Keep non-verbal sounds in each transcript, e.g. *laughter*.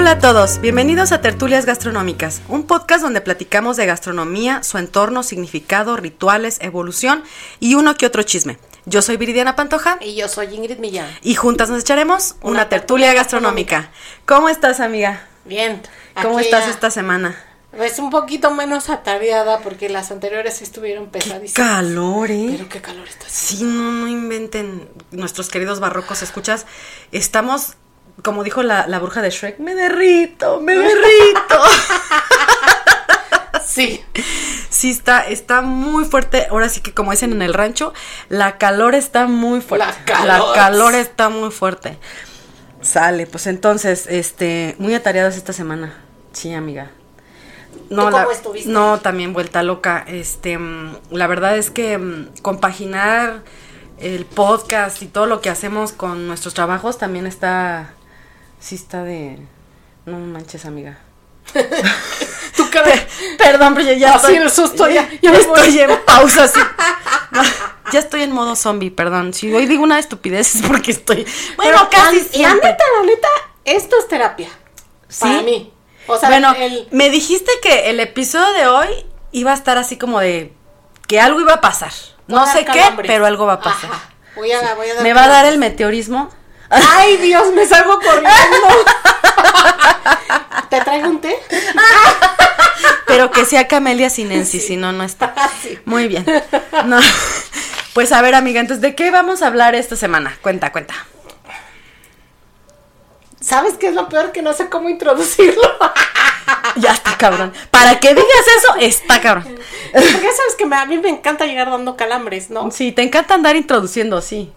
Hola a todos, bienvenidos a Tertulias Gastronómicas, un podcast donde platicamos de gastronomía, su entorno, significado, rituales, evolución y uno que otro chisme. Yo soy Viridiana Pantoja. Y yo soy Ingrid Millán. Y juntas nos echaremos una, tertulia, gastronómica. ¿Cómo estás, amiga? Bien. ¿Cómo estás esta semana? Es un poquito menos atareada porque las anteriores estuvieron pesadísimas. Qué calor, ¿eh? Pero qué calor está. Sí, no, no inventen nuestros queridos barrocos, ¿escuchas? Estamos como dijo la, la bruja de Shrek, me derrito, me derrito. *laughs* sí. Sí, está, está muy fuerte. Ahora sí que como dicen en el rancho, la calor está muy fuerte. La calor. La calor está muy fuerte. Sale, pues entonces, este, muy atareadas esta semana. Sí, amiga. No, ¿Tú cómo estuviste? No, también vuelta loca. Este, mm, la verdad es que mm, compaginar el podcast y todo lo que hacemos con nuestros trabajos también está sí está de. No manches, amiga. *laughs* tu cara. Perdón, pero ya Así el susto, ya, ya estoy en pausa. Así. *laughs* ya estoy en modo zombie, perdón. Si hoy digo una estupidez es porque estoy. Bueno, casi siempre. La neta, la neta, esto es terapia. ¿Sí? Para mí. O sea, bueno, me dijiste que el episodio de hoy iba a estar así como de que algo iba a pasar. No sé qué, pero algo va a pasar. Voy a, voy a dar me va a dar el meteorismo Ay, Dios, me salgo corriendo. ¿Te traigo un té? Pero que sea Camelia sinensis, si no, no está. Muy bien. Pues a ver, amiga, entonces, ¿de qué vamos a hablar esta semana? Cuenta, cuenta. ¿Sabes qué es lo peor? Que no sé cómo introducirlo. ya está cabrón. Para que digas eso, está cabrón. Porque sabes que a mí me encanta llegar dando calambres, ¿no? Sí, te encanta andar introduciendo, sí.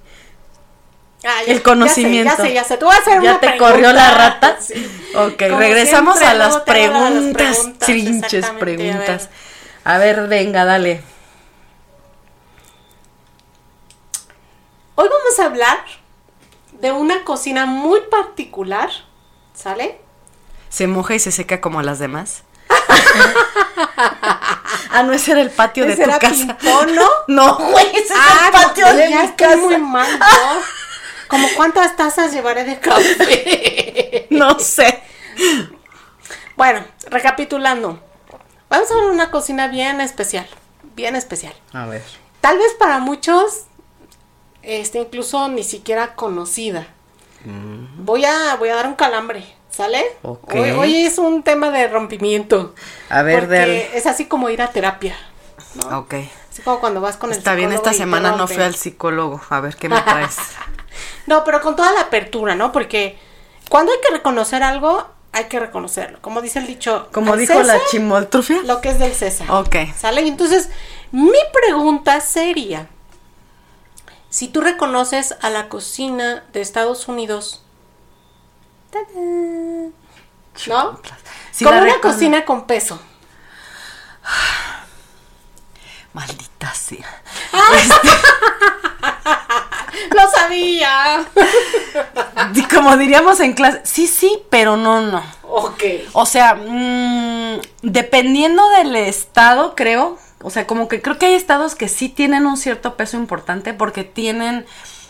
Ah, el conocimiento. Ya sé, ya sé, Tú vas a hacer ¿Ya te corrió la rata? Ok, regresamos a las preguntas, trinches preguntas. A ver. venga, dale. Hoy vamos a hablar de una cocina muy particular, ¿sale? ¿Se moja y se seca como las demás? *laughs* ah, no, ese era el patio de tu casa. ¿no? *laughs* No, güey, ese es el ah, patio de mi casa. muy mal, ¿no? *laughs* ¿Cómo cuántas tazas llevaré de café? *laughs* no sé. Bueno, recapitulando. Vamos a ver una cocina bien especial. Bien especial. A ver. Tal vez para muchos, este, incluso ni siquiera conocida. Mm. Voy, a, voy a dar un calambre. ¿Sale? Hoy, es un tema de rompimiento. A ver, porque es así como ir a terapia. Ok. Así como cuando vas con el Está bien, esta semana no fui al psicólogo. A ver, ¿qué me *laughs* traes? No, pero con toda la apertura, ¿no? Porque cuando hay que reconocer algo, hay que reconocerlo. Como dice el dicho. Como dijo la chimoltrufia. Lo que es del César. Ok. ¿Sale? Entonces, mi pregunta sería: si tú reconoces a la cocina de Estados Unidos. ¿No? como una cocina con peso. *sighs* Maldita sea. Este, *laughs* *laughs* Lo sabía. Como diríamos en clase, sí, sí, pero no, no. Ok. O sea, mm, dependiendo del estado, creo. O sea, como que creo que hay estados que sí tienen un cierto peso importante porque tienen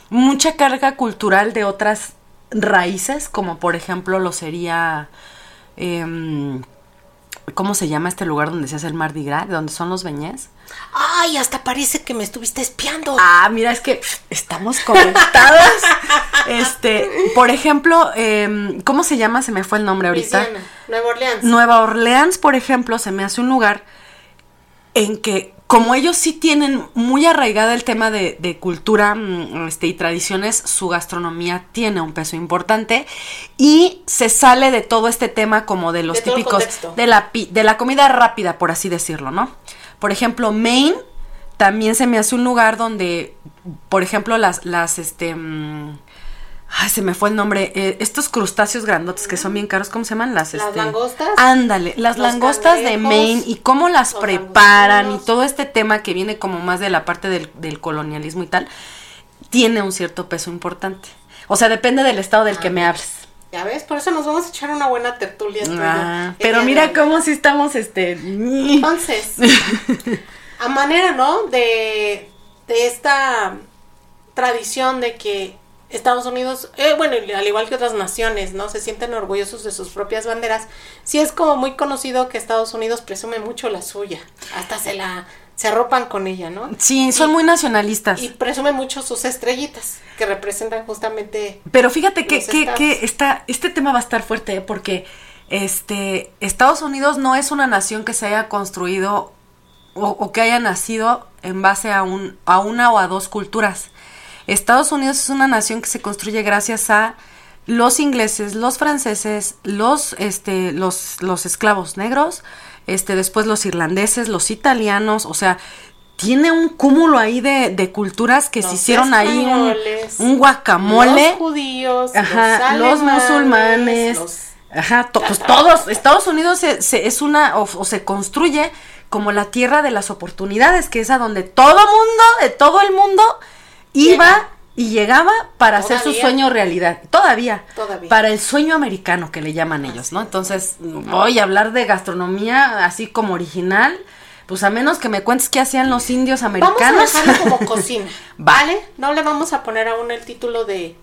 mucha carga cultural de otras raíces, como por ejemplo lo sería... Em, ¿Cómo se llama este lugar donde se hace el Mardi Gras? ¿Donde son los beñés? Ay, hasta parece que me estuviste espiando. Ah, mira, es que estamos conectados. *laughs* este, por ejemplo, em, ¿cómo se llama? Se me fue el nombre ahorita. Nueva Orleans. Nueva Orleans, por ejemplo, se me hace un lugar en que como ellos sí tienen muy arraigada el tema de, cultura mm, este, y tradiciones, su gastronomía tiene un peso importante y se sale de todo este tema como de los típicos de la, de la comida rápida, por así decirlo, ¿no? Por ejemplo, Maine también se me hace un lugar donde, por ejemplo, las, las, este, mm, Ay, se me fue el nombre. Eh, estos crustáceos grandotes que son bien caros, ¿cómo se llaman? Las, ¿Las este, langostas? Ándale, las Los langostas de Maine y cómo las preparan y todo este tema que viene como más de la parte del, del colonialismo y tal, tiene un cierto peso importante. O sea, depende del estado del que me hables. Ya ves, por eso nos vamos a echar una buena tertulia. Ah, pero mira cómo si estamos, este... Entonces, *laughs* a manera, ¿no? De, de esta tradición de que Estados Unidos, eh, bueno, al igual que otras naciones, ¿no? Se sienten orgullosos de sus propias banderas. Sí es como muy conocido que Estados Unidos presume mucho la suya. Hasta se la, se arropan con ella, ¿no? Sí, son muy nacionalistas. Y presume mucho sus estrellitas, que representan justamente Pero fíjate que, que, que está, este tema va a estar fuerte, ¿eh? porque este, Estados Unidos no es una nación que se haya construido o, o que haya nacido en base a, un, a una o a dos culturas. Estados Unidos es una nación que se construye gracias a los ingleses, los franceses, los, este, los, los esclavos negros, este, después los irlandeses, los italianos, o sea, tiene un cúmulo ahí de, de culturas que se hicieron ahí un, un guacamole. Los judíos, Ajá, los, musulmanes. los- Ajá, to- pues todos. Estados Unidos se, se- es una, o, o se construye como la tierra de las oportunidades, que es a donde todo mundo, de todo el mundo, iba. Y llegaba para hacer su sueño realidad. Todavía. Todavía. Para el sueño americano que le llaman ellos, ¿no? Entonces, voy a hablar de gastronomía así como original. Pues a menos que me cuentes qué hacían los indios Vamos americanos. a dejarlo como *laughs* cocina, Va. ¿vale? No le vamos a poner aún el título de,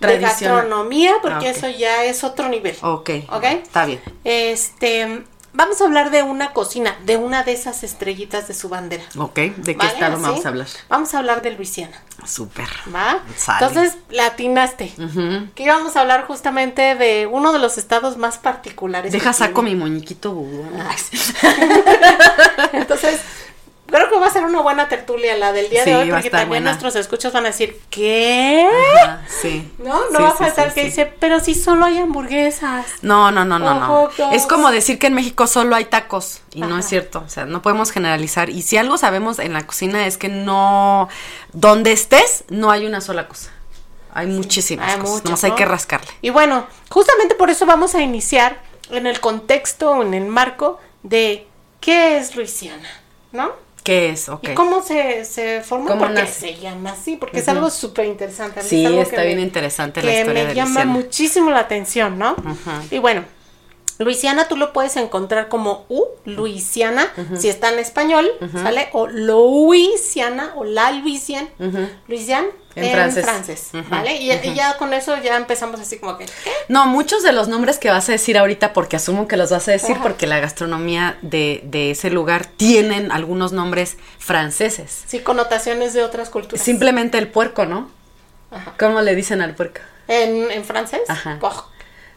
de gastronomía porque Ah, eso ya es otro nivel. ok. ¿Ok? Está bien. Este, vamos a hablar de una cocina, de una de esas estrellitas de su bandera. Ok. ¿De qué ¿vale? estado vamos a hablar? Vamos a hablar de Luisiana, Súper. ¿va? Sale. Entonces, latinaste. Ujú. Que íbamos a hablar justamente de uno de los estados más particulares. Deja saco tiene. mi muñequito vudú. *laughs* *laughs* Entonces, creo que va a ser una buena tertulia la del día Sí, de hoy, porque también buena. nuestros escuchos van a decir, ¿qué? Ajá, sí. No, no Sí, va a faltar sí, que dice, pero si solo hay hamburguesas. No, no, no, no, no. Es como decir que en México solo hay tacos y no es cierto. O sea, no podemos generalizar. Y si algo sabemos en la cocina es que no, donde estés, no hay una sola cosa. Hay muchísimas hay cosas. muchas, Nomás hay que rascarle. Y bueno, justamente por eso vamos a iniciar en el contexto, en el marco de qué es Luisiana, ¿no? ¿Qué es? Y cómo se, se formó, ¿Cómo porque nace? se llama así, porque es algo súper interesante. Sí, es algo está que bien me- interesante la que historia me de llama Luisiana. muchísimo la atención, ¿no? Y bueno, Luisiana tú lo puedes encontrar como U, Luisiana, si está en español, ¿sale? O Louisiana o la Luisiana, Luisiana En en, francés. francés, Ujú, ¿vale? Y, y ya con eso ya empezamos así como que, ¿qué? No, muchos de los nombres que vas a decir ahorita, porque asumo que los vas a decir, Ajá. porque la gastronomía de, de ese lugar tienen algunos nombres franceses. Sí, connotaciones de otras culturas. Simplemente el puerco, ¿no? Ajá. ¿Cómo le dicen al puerco? En, en francés, Ajá.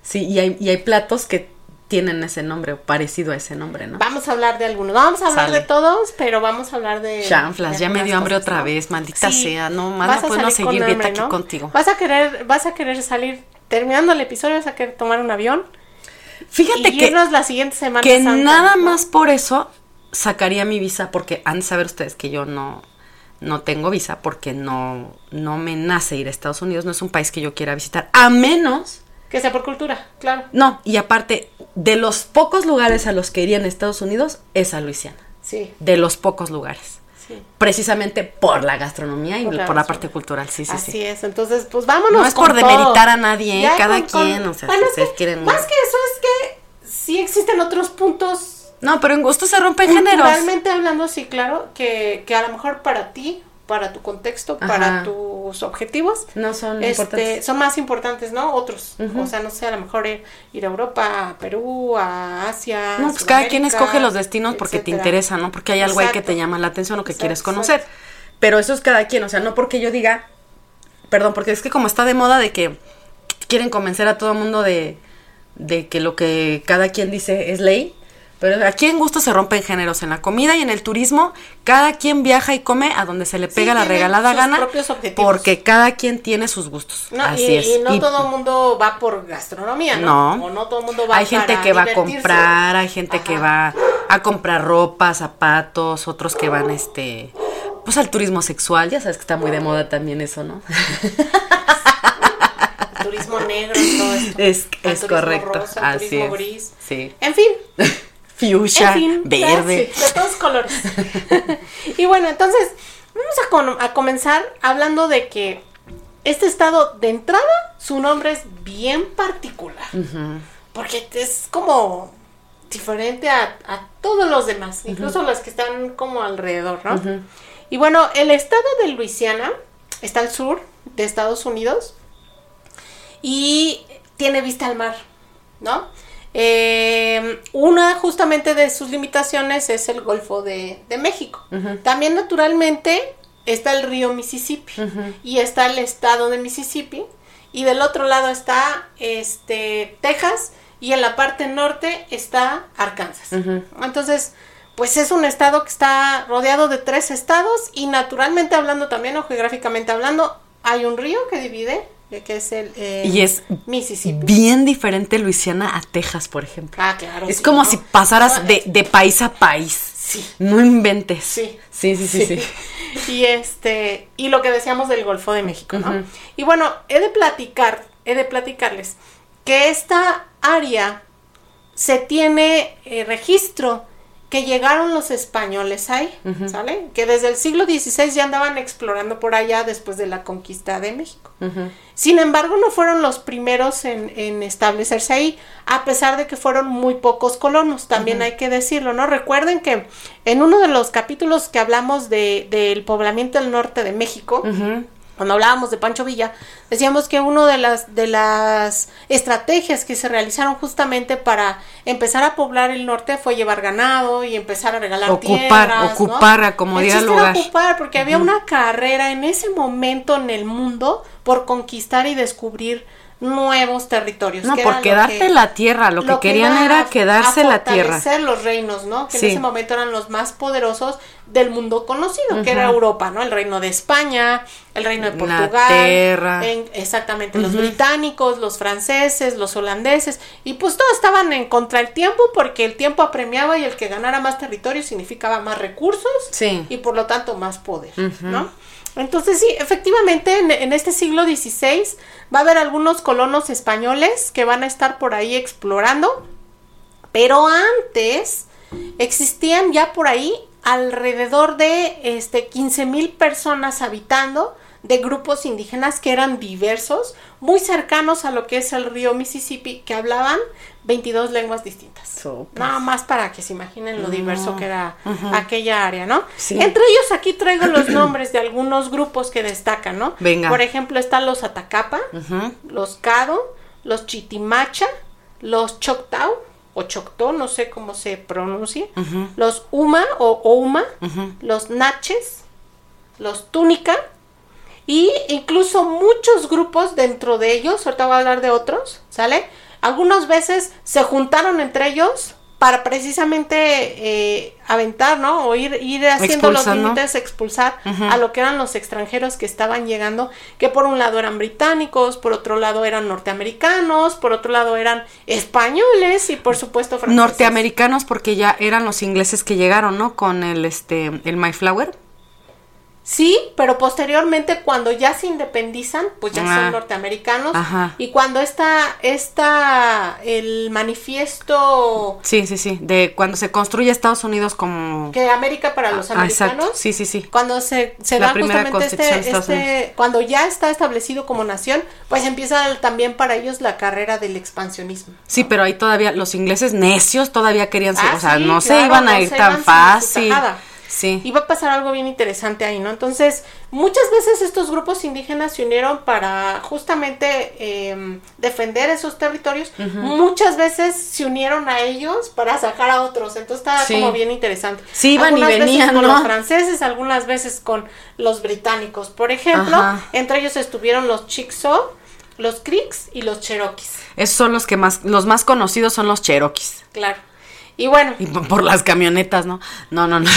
Sí, y hay, y hay platos que tienen ese nombre o parecido a ese nombre, ¿no? Vamos a hablar de algunos. No vamos a hablar Sale. de todos, pero vamos a hablar de. Chanflas, ya me dio hambre otra vez, maldita sea, no, más no con seguir hambre, aquí ¿no? contigo. Vas a querer, vas a querer salir terminando el episodio, vas a querer tomar un avión Fíjate y que, irnos la siguiente semana. que Santa, nada ¿no? más por eso sacaría mi visa, porque han de saber ustedes que yo no, no tengo visa, porque no, no me nace ir a Estados Unidos, no es un país que yo quiera visitar, a menos Que sea por cultura, claro. No, y aparte, de los pocos lugares a los que iría en Estados Unidos es a Luisiana. Sí, De los pocos lugares. sí. Precisamente por la gastronomía y Por por la parte cultural, sí, sí, Así sí. es. Entonces, pues vámonos. No es con por todo. demeritar a nadie, ¿eh? Ya cada con- quien, o sea, Bueno, si es que ustedes quieren- Más que eso es que sí existen otros puntos No, pero en gusto se rompen géneros. Culturalmente hablando, sí, claro, que, que a lo mejor para ti, para tu contexto, para tus objetivos, No son este, importantes. son más importantes, ¿no? Otros. O sea, no sé, a lo mejor ir, ir a Europa, a Perú, a Asia. No, pues cada quien escoge los destinos porque te interesa, ¿no? Porque hay algo ahí que te llama la atención o que Exacto, quieres exacto. conocer. Pero eso es cada quien, o sea, no porque yo diga, perdón, porque es que como está de moda de que quieren convencer a todo el mundo de, de que lo que cada quien dice es ley. Pero aquí en gusto se rompen géneros. En la comida y en el turismo, cada quien viaja y come a donde se le Sí, pega la regalada sus gana. Porque cada quien tiene sus gustos. No, Así y, es. y no Y todo el mundo va por gastronomía, ¿no? No. O no todo el mundo va hay gente para que va a comprar, hay gente que va a comprar ropa, zapatos, otros que van este pues al turismo sexual, ya sabes que está muy de moda también eso, ¿no? turismo negro y todo esto. *laughs* Es, es correcto. rosa, Así turismo es. gris. Sí. En fin, *laughs* Fuchsia, en fin, verde. sí, de todos colores. *laughs* y bueno, entonces, vamos a, comenzar hablando de que este estado de entrada, su nombre es bien particular. Ujú. Porque es como diferente a, a todos los demás, incluso los que están como alrededor, ¿no? Y bueno, el estado de Luisiana está al sur de Estados Unidos y tiene vista al mar, ¿no? Eh, una justamente de sus limitaciones es el Golfo de, de México. También naturalmente está el río Mississippi y está el estado de Mississippi y del otro lado está este Texas y en la parte norte está Arkansas. Entonces, pues es un estado que está rodeado de tres estados y naturalmente hablando también o geográficamente hablando hay un río que divide que es el eh, Y es Mississippi. bien diferente Luisiana a Texas, por ejemplo. Ah, claro. es sí, como ¿no? si pasaras de, de país a país. Sí. No inventes. Sí. Sí, sí, sí, sí. *laughs* Y este, y lo que decíamos del Golfo de México, ¿no? Y bueno, he de platicar, he de platicarles que esta área se tiene eh, registro que llegaron los españoles ahí, ¿sale? Que desde el siglo XVI ya andaban explorando por allá después de la conquista de México. Ujú. Sin embargo, no fueron los primeros en, en establecerse ahí, a pesar de que fueron muy pocos colonos, también hay que decirlo, ¿no? Recuerden que en uno de los capítulos que hablamos de, del poblamiento del norte de México, cuando hablábamos de Pancho Villa, decíamos que una de las, de las estrategias que se realizaron justamente para empezar a poblar el norte fue llevar ganado y empezar a regalar Ocupar, tierras, ¿no? ocupar, acomodar El lugar. ocupar, porque había una carrera en ese momento en el mundo por conquistar y descubrir nuevos territorios. No, que por quedarte que- la tierra, lo, que querían era a- quedarse a la tierra. fortalecer los reinos, ¿no? Que Sí. en ese momento eran los más poderosos del mundo conocido, que era. Europa, ¿no? El reino de España, el reino de Portugal, en- exactamente, los británicos, los franceses, los holandeses, y pues todos estaban en contra del tiempo porque el tiempo apremiaba y el que ganara más territorio significaba más recursos Sí. y por lo tanto más poder. ¿no? Entonces sí, efectivamente en, este siglo XVI va a haber algunos colonos españoles que van a estar por ahí explorando, pero antes existían ya por ahí alrededor de este 15 mil personas habitando de grupos indígenas que eran diversos, muy cercanos a lo que es el río Mississippi, que hablaban 22 lenguas distintas. Súper. Nada más para que se imaginen lo diverso que era Ujú. aquella área, ¿no? Sí. Entre ellos aquí traigo los *clears throat* nombres de algunos grupos que destacan, ¿no? Venga. Por ejemplo, están los Atacapa, los Cado, los Chitimacha, los Choctaw o Choctó, no sé cómo se pronuncie, Ujú. los Uma o Ouma, los Naches, los Túnica y incluso muchos grupos dentro de ellos, ahorita voy a hablar de otros, ¿sale? Algunas veces se juntaron entre ellos para precisamente eh, aventar, ¿no? O ir, ir haciendo los límites, expulsar a lo que eran los extranjeros que estaban llegando, que por un lado eran británicos, por otro lado eran norteamericanos, por otro lado eran españoles y por supuesto franceses. Norteamericanos porque ya eran los ingleses que llegaron, ¿no? Con el este el Mayflower. Sí, pero posteriormente cuando ya se independizan, pues ya Ah. son norteamericanos. Ajá. Y cuando está, está el manifiesto Sí, sí, sí, de cuando se construye Estados Unidos como que América para los Ah, americanos, exacto. Sí, sí, sí. cuando se, se La da primera justamente este, este- cuando ya está establecido como nación, pues empieza el- también para ellos la carrera del expansionismo. Sí, pero ahí todavía los ingleses necios todavía querían ser, Ah, o sea, sí, no se iban a no ir tan fácil. Sí. Y va a pasar algo bien interesante ahí, ¿no? Entonces, muchas veces estos grupos indígenas se unieron para justamente eh, defender esos territorios. Muchas veces se unieron a ellos para sacar a otros. Entonces, está Sí. como bien interesante. Sí, iban y Algunas veces venían, con ¿no? los franceses, algunas veces con los británicos. Por ejemplo, Ajá. entre ellos estuvieron los Chickasaw, los Creeks y los Cherokees. Esos son los que más los más conocidos son los Cherokees. Claro. Y bueno, Y por las camionetas, ¿no? No, no, no.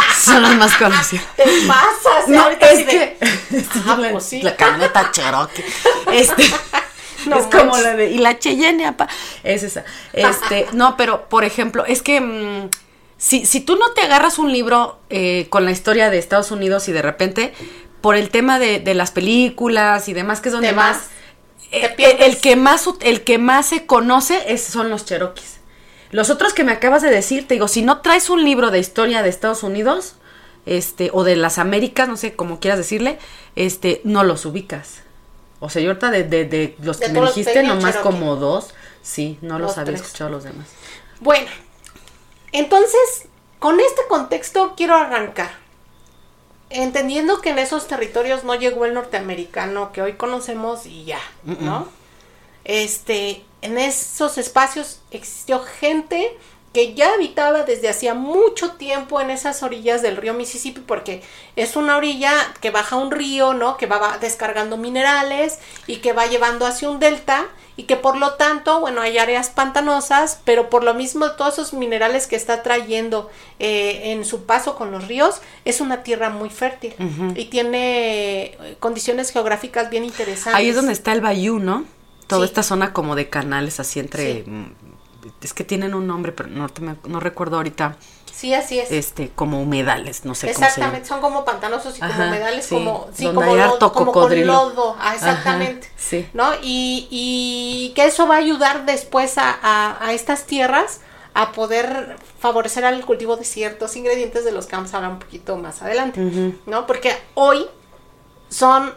*laughs* son los más conocidos. te pasas. No, ahorita es que *laughs* Ah, la, pues sí. la camioneta Cherokee. Este *laughs* No es como manches. la de y la Cheyenne, apa. Es esa. Este, no, pero por ejemplo, es que mm, si, si tú no te agarras un libro eh, con la historia de Estados Unidos y de repente, por el tema de, de las películas y demás, que es donde más eh, el, que más, el que más se conoce es, son los cherokees. Los otros que me acabas de decir, te digo, si no traes un libro de historia de Estados Unidos, este, o de las Américas, no sé cómo quieras decirle, este, no los ubicas. O sea, yo ahorita de, de, los que me dijiste, nomás como dos, sí, no los, había escuchado los demás. Bueno, entonces, con este contexto quiero arrancar. Entendiendo que en esos territorios no llegó el norteamericano que hoy conocemos y ya, ¿no? Este, en esos espacios existió gente que ya habitaba desde hacía mucho tiempo en esas orillas del río Mississippi porque es una orilla que baja un río, ¿no? Que va descargando minerales y que va llevando hacia un delta y que por lo tanto, bueno, hay áreas pantanosas, pero por lo mismo todos esos minerales que está trayendo eh, en su paso con los ríos, es una tierra muy fértil y tiene eh, condiciones geográficas bien interesantes. Ahí es donde está el Bayou, ¿no? Toda esta zona como de canales así entre es que tienen un nombre, pero no, no recuerdo ahorita. Sí, así es. Este, como humedales, no sé Exactamente, cómo se son como pantanosos y como humedales, como, sí, como, como con lodo, ah, exactamente. sí. ¿No? Y, y que eso va a ayudar después a, a, estas tierras a poder favorecer al cultivo de ciertos ingredientes de los que vamos a hablar un poquito más adelante, ¿no? Porque hoy son,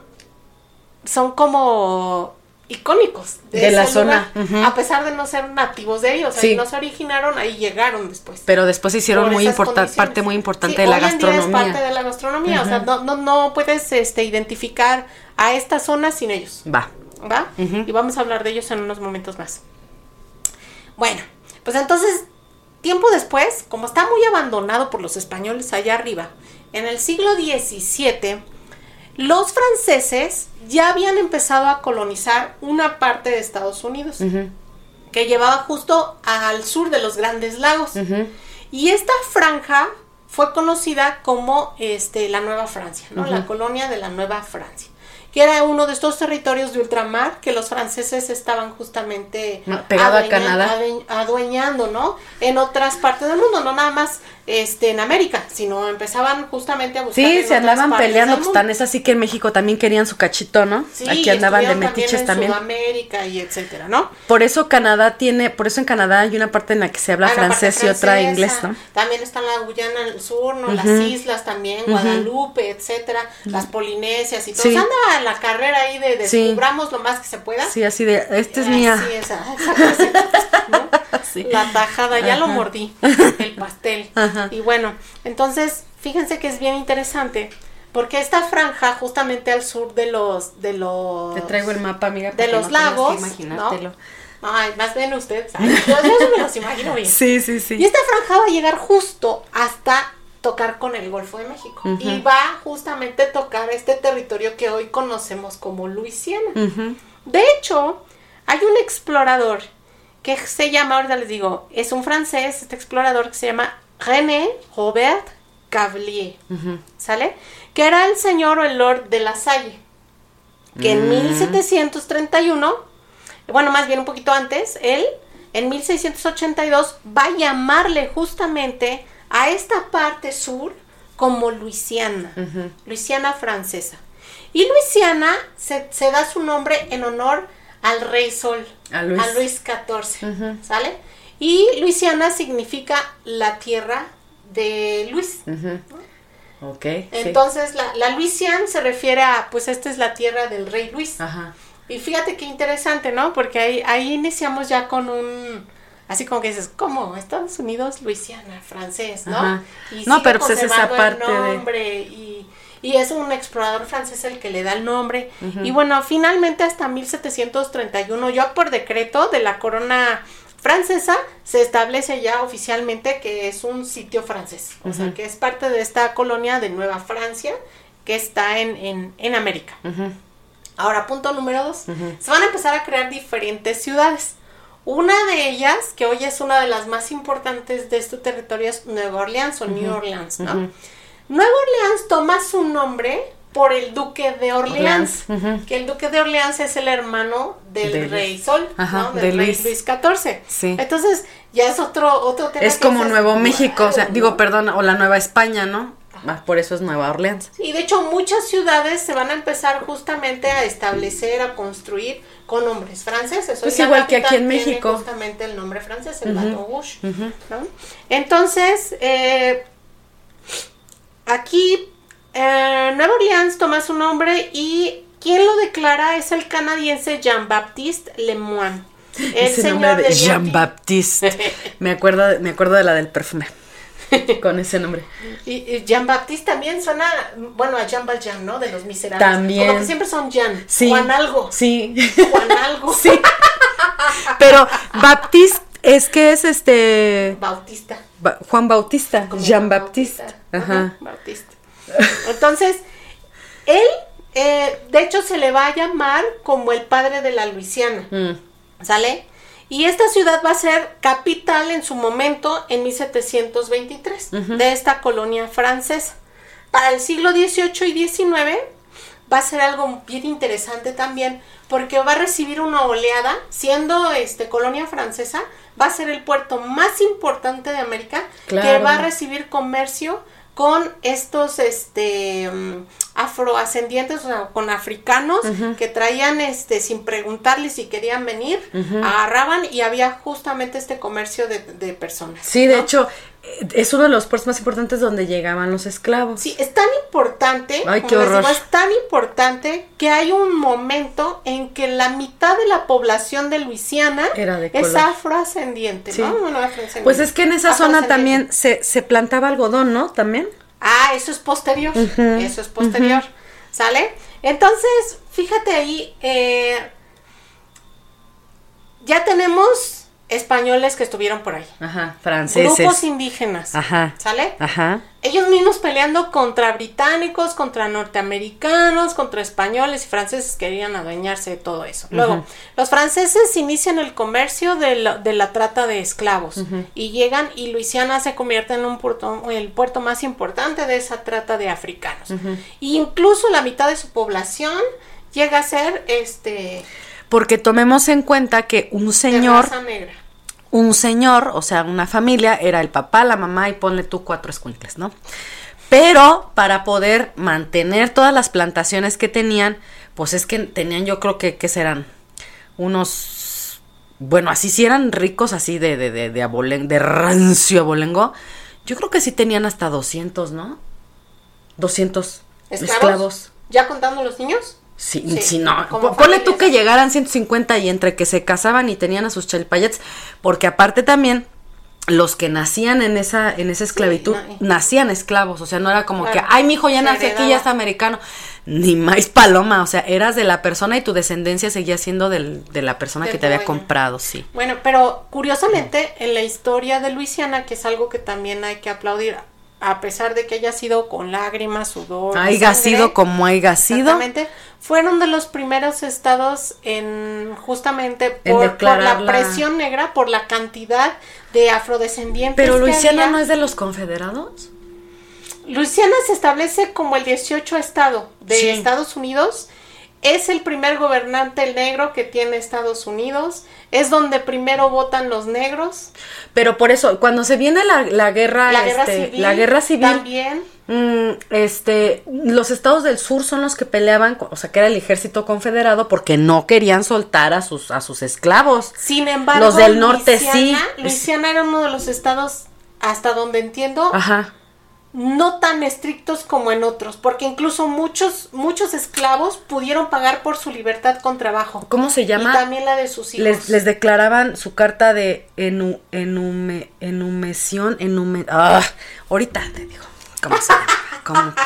son como icónicos de, la zona. A pesar de no ser nativos de ellos, ahí no se originaron, ahí llegaron después. Pero después hicieron muy importante, parte muy importante de la gastronomía. es parte de la gastronomía, o sea, no, no, no puedes este, identificar a esta zona sin ellos. Va. ¿Va? Y vamos a hablar de ellos en unos momentos más. Bueno, pues entonces, tiempo después, como está muy abandonado por los españoles allá arriba, en el siglo XVII, los franceses ya habían empezado a colonizar una parte de Estados Unidos, que llevaba justo al sur de los grandes lagos. Y esta franja fue conocida como este, la Nueva Francia, ¿no? La colonia de la Nueva Francia que era uno de estos territorios de ultramar que los franceses estaban justamente a Canadá adueñando, ¿no? En otras partes del mundo, no nada más este en América, sino empezaban justamente a buscar Sí, se andaban peleando, pues tan es así que en México también querían su cachito, ¿no? Sí, Aquí andaban de metiches también. En Sudamérica y etcétera, ¿no? Por eso Canadá tiene, por eso en Canadá hay una parte en la que se habla francés y otra inglés, ¿no? También está la Guyana del Sur, ¿no? Las islas también, Guadalupe, etcétera, las Polinesias y todo. Sí la carrera ahí de descubramos lo más que se pueda. Sí, así de, este es mía. *laughs* Sí, esa, La tajada, ya lo mordí, el pastel. Y bueno, entonces, fíjense que es bien interesante. Porque esta franja justamente al sur de los de los Te traigo el mapa, amiga, de los lagos, ¿no? Ay, más bien ustedes, yo, me los imagino bien. Sí, sí, sí. Y esta franja va a llegar justo hasta tocar con el Golfo de México. Y va justamente a tocar este territorio que hoy conocemos como Luisiana. De hecho, hay un explorador que se llama, ahorita les digo, es un francés, este explorador que se llama René Robert Cavelier, ¿sale? Que era el señor o el lord de la Salle, que en 1731, mm. bueno, más bien un poquito antes, él en 1682 va a llamarle justamente a esta parte sur como Luisiana, Luisiana francesa. Y Luisiana se, da su nombre en honor al rey Sol, a Luis, XIV, ¿sale? Y Luisiana significa la tierra de Luis. Ok. Entonces, la, la Luisiana se refiere a, pues esta es la tierra del rey Luis. Ajá. Y fíjate qué interesante, ¿no? Porque ahí, ahí iniciamos ya con un, así como que dices, ¿cómo? Estados Unidos, Luisiana, francés, ¿no? Y no, pero pues es esa parte el nombre y, y, es un explorador francés el que le da el nombre. Y bueno, finalmente hasta 1731, ya por decreto de la corona francesa, se establece ya oficialmente que es un sitio francés, o sea, que es parte de esta colonia de Nueva Francia que está en, en, en América. Ahora, punto número dos, se van a empezar a crear diferentes ciudades. Una de ellas, que hoy es una de las más importantes de este territorio, es Nueva Orleans o New Orleans, ¿no? Nueva Orleans toma su nombre por el duque de Orleans, que el duque de Orleans es el hermano del rey Sol, ¿no? Del rey Luis XIV. Sí. Entonces, ya es otro, otro tema. Es como Nuevo México, o sea, digo, perdón, o la Nueva España, ¿no? ah, por eso es Nueva Orleans. Y de hecho muchas ciudades se van a empezar justamente a establecer, a construir con nombres franceses. Pues igual que aquí en México. Justamente el nombre francés, el Baton Rouge, ¿no? Entonces, eh, aquí eh, Nueva Orleans toma su nombre y quien lo declara es el canadiense Jean-Baptiste Lemoine. El Ese nombre de de Jean Baptiste. me acuerdo, me acuerdo de la del perfume. Con ese nombre. *laughs* Y, Jean-Baptiste también suena, bueno, a Jean Valjean, ¿no? De los miserables. También. Como que siempre son Jean. Sí. Juan algo. Sí. Juan algo. *laughs* Sí. Pero Baptiste es que es este Bautista. Ba- Juan Bautista, Jean Baptiste. Bautista. Ajá, Bautista. *laughs* Entonces, él, eh, de hecho, se le va a llamar como el padre de la Luisiana. Mm. ¿Sale? Y esta ciudad va a ser capital en su momento en 1723 de esta colonia francesa. Para el siglo XVIII y XIX va a ser algo bien interesante también porque va a recibir una oleada, siendo este colonia francesa, va a ser el puerto más importante de América que va a recibir comercio con estos este mm, afroascendientes, o sea, con africanos que traían este sin preguntarles si querían venir, agarraban y había justamente este comercio de, de personas. Sí, de hecho, es uno de los puertos más importantes donde llegaban los esclavos. Sí, es tan importante, Ay, qué horror. digo, es tan importante que hay un momento en que la mitad de la población de Luisiana Era de es afroascendiente, Sí. ¿no? Bueno, afroascendiente. Pues es que en esa zona también se, se plantaba algodón, ¿no? También. Ah, eso es posterior. eso es posterior. ¿Sale? Entonces, fíjate ahí, eh, ya tenemos españoles que estuvieron por ahí. Ajá, franceses. Grupos indígenas. Ajá. ¿Sale? Ajá. Ellos mismos peleando contra británicos, contra norteamericanos, contra españoles y franceses querían adueñarse de todo eso. Luego, los franceses inician el comercio de la, de la trata de esclavos y llegan y Luisiana se convierte en un puerto, el puerto más importante de esa trata de africanos. Y incluso la mitad de su población llega a ser este Porque tomemos en cuenta que un de señor, raza negra. un señor, o sea, una familia, era el papá, la mamá y ponle tú cuatro escuincles, ¿no? Pero para poder mantener todas las plantaciones que tenían, pues es que tenían, yo creo que, que serán unos, bueno, así sí eran ricos, así de, de, de, de, abolen- de rancio abolengo, yo creo que sí tenían hasta 200, ¿no? 200 ¿Esclavos? esclavos. ¿Ya contando los niños? Sí, Sí, sí, no. Ponle tú que llegaran 150 y entre que se casaban y tenían a sus chelpayets, porque aparte también los que nacían en esa en esa esclavitud no, nacían esclavos, o sea, no era como Claro, que, ay, mi hijo ya nació aquí, ya está americano, ni más paloma, o sea, eras de la persona y tu descendencia seguía siendo del- de la persona Del que te había comprado, sí. Bueno, pero curiosamente en la historia de Luisiana, que es algo que también hay que aplaudir, a pesar de que haya sido con lágrimas, sudor, sangre, sido como haiga sido. exactamente, fueron de los primeros estados en justamente En por, la la- presión negra, por la cantidad de afrodescendientes. Pero Luisiana había. no es de los confederados. Luisiana se establece como el 18 estado de Sí. Estados Unidos. Es el primer gobernante negro que tiene Estados Unidos. Es donde primero votan los negros. Pero por eso, cuando se viene la, la guerra, La guerra este, civil. la guerra civil, También. Mm, este, los estados del sur son los que peleaban, con- o sea, que era el ejército confederado porque no querían soltar a sus a sus esclavos. Sin embargo, Los del norte sí. Luisiana era uno de los estados, hasta donde entiendo, Ajá. No tan estrictos como en otros, porque incluso muchos, muchos esclavos pudieron pagar por su libertad con trabajo. ¿Cómo se Y llama? también la de sus hijos. Les, les declaraban su carta de enu, enume, enumesión, enume, ah, ahorita te digo, ¿cómo se llama? *laughs*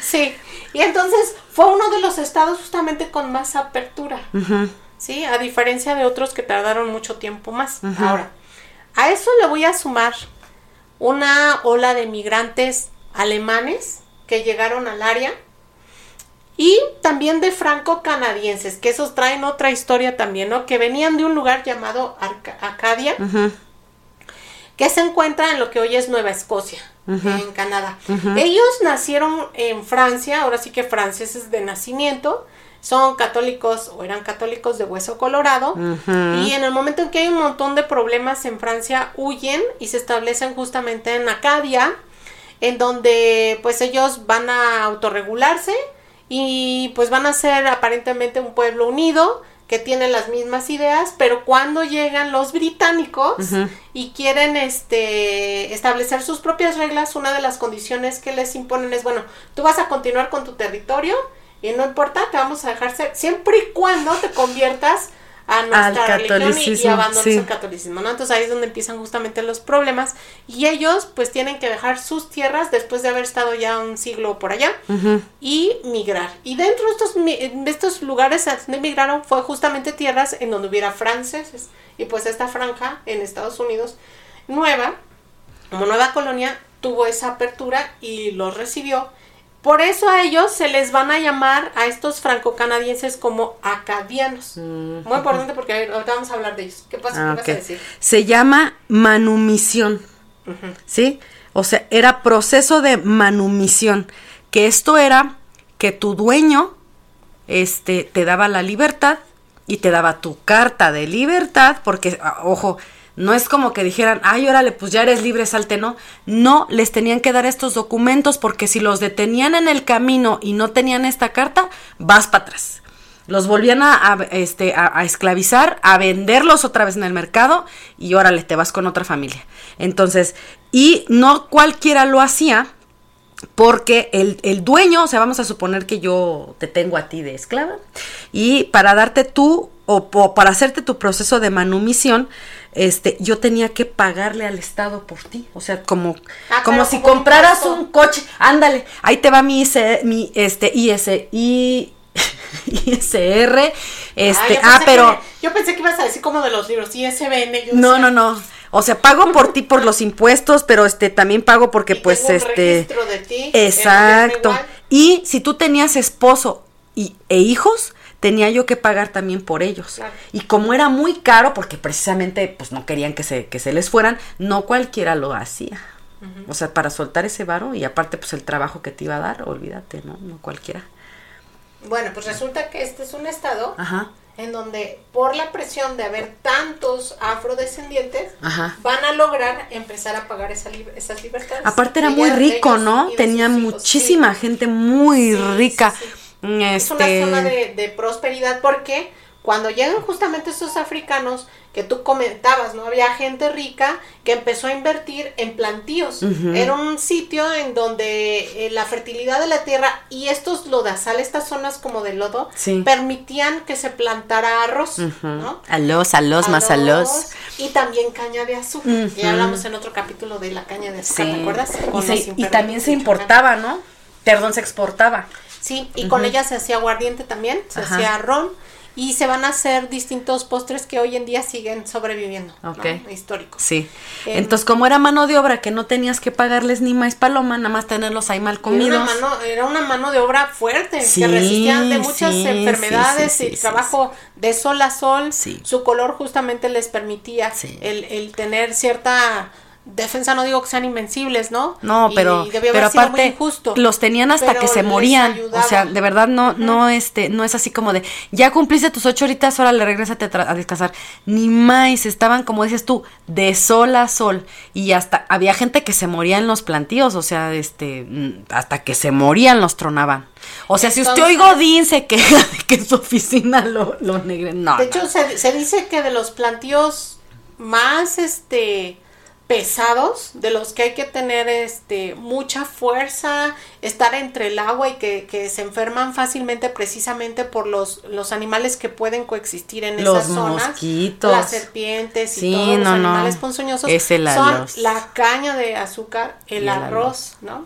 Sí, y entonces fue uno de los estados justamente con más apertura. ¿sí? A diferencia de otros que tardaron mucho tiempo más. Ahora, a eso le voy a sumar una ola de migrantes alemanes que llegaron al área y también de franco-canadienses, que esos traen otra historia también, ¿no? Que venían de un lugar llamado Arca- Acadia, que se encuentra en lo que hoy es Nueva Escocia, en Canadá. Ellos nacieron en Francia, ahora sí que franceses de nacimiento, son católicos o eran católicos de hueso colorado, y en el momento en que hay un montón de problemas en Francia, huyen y se establecen justamente en Acadia. en donde pues ellos van a autorregularse y pues van a ser aparentemente un pueblo unido que tiene las mismas ideas, pero cuando llegan los británicos y quieren este establecer sus propias reglas, una de las condiciones que les imponen es, bueno, tú vas a continuar con tu territorio y no importa, te vamos a dejar ser, siempre y cuando te conviertas a nuestra religión y, y abandones el catolicismo, ¿no? Entonces ahí es donde empiezan justamente los problemas y ellos pues tienen que dejar sus tierras después de haber estado ya un siglo por allá y migrar. Y dentro de estos, de estos lugares donde migraron fue justamente tierras en donde hubiera franceses y pues esta franja en Estados Unidos nueva, como nueva colonia, tuvo esa apertura y los recibió por eso a ellos se les van a llamar a estos franco-canadienses como acadianos. Mm. Muy importante porque ahorita vamos a hablar de ellos. ¿Qué pasa? ¿Qué vas a decir? Se llama manumisión. ¿Sí? O sea, era proceso de manumisión. Que esto era que tu dueño este, te daba la libertad y te daba tu carta de libertad, porque, ah, ojo, no es como que dijeran, ay, órale, pues ya eres libre, salte, no. No, les tenían que dar estos documentos porque si los detenían en el camino y no tenían esta carta, vas para atrás. Los volvían a, este, a, esclavizar, a venderlos otra vez en el mercado y órale, te vas con otra familia. Entonces, y no cualquiera lo hacía porque el, el, dueño, o sea, vamos a suponer que yo te tengo a ti de esclava, y para darte tú, o, o para hacerte tu proceso de manumisión, este, yo tenía que pagarle al Estado por ti. O sea, como, ah, como si compraras un, coche. Ándale, ahí te va mi, mi este, IS, I, ISR. *laughs* Este, ah, pero. yo pensé que ibas a decir como de los libros, ISBN. no, no, no. O sea, pago por ti por los impuestos, pero este también pago porque pues este de ti, Exacto. Y si tú tenías esposo y, e hijos, tenía yo que pagar también por ellos. Y como era muy caro, porque precisamente pues no querían que se, que se les fueran, no cualquiera lo hacía. O sea, para soltar ese varo y aparte pues el trabajo que te iba a dar, olvídate, ¿no? No cualquiera. Bueno, pues resulta que este es un estado en donde por la presión de haber tantos afrodescendientes van a lograr empezar a pagar esa esas libertades. Aparte era muy rico, ¿no? Tenía muchísima gente muy rica. Es una este, zona de, de prosperidad porque cuando llegan justamente estos africanos que tú comentabas, ¿no? Había gente rica que empezó a invertir en plantíos. Era un sitio en donde eh, la fertilidad de la tierra y estos lodazales, estas zonas como de lodo, permitían que se plantara arroz, ¿no? Alos, alos, más alos. Y también caña de azúcar. Ya hablamos en otro capítulo de la caña de azúcar, ¿te acuerdas? y también se importaba, ¿no? Perdón, se exportaba. Sí, y con ella se hacía aguardiente también, se hacía ron y se van a hacer distintos postres que hoy en día siguen sobreviviendo, históricos. Sí. Em, Entonces, como era mano de obra que no tenías que pagarles ni más paloma, nada más tenerlos ahí mal comidos. Era una mano, era una mano de obra fuerte, que resistían de muchas enfermedades y trabajo de sol a sol. Su color justamente les permitía el, el tener cierta defensa no digo que sean invencibles, ¿no? No, pero, pero aparte los tenían hasta que se morían. O sea, de verdad no, no, este, no es así como de ya cumpliste tus ocho horitas, ahora le regresate a, a, descansar. Ni más, estaban, como dices tú, de sol a sol. Y hasta había gente que se moría en los plantíos, o sea, este, mm, hasta que se morían los tronaban. O sea, si usted oigo Godín se queja de que su oficina lo, lo negre. No. De hecho, Se, se dice que de los plantíos más, este pesados, de los que hay que tener este mucha fuerza, estar entre el agua y que, que se enferman fácilmente precisamente por los, los animales que pueden coexistir en esas zonas. Mosquitos. Las serpientes y todos los animales ponzoñosos son la caña de azúcar, el, arroz, ¿no?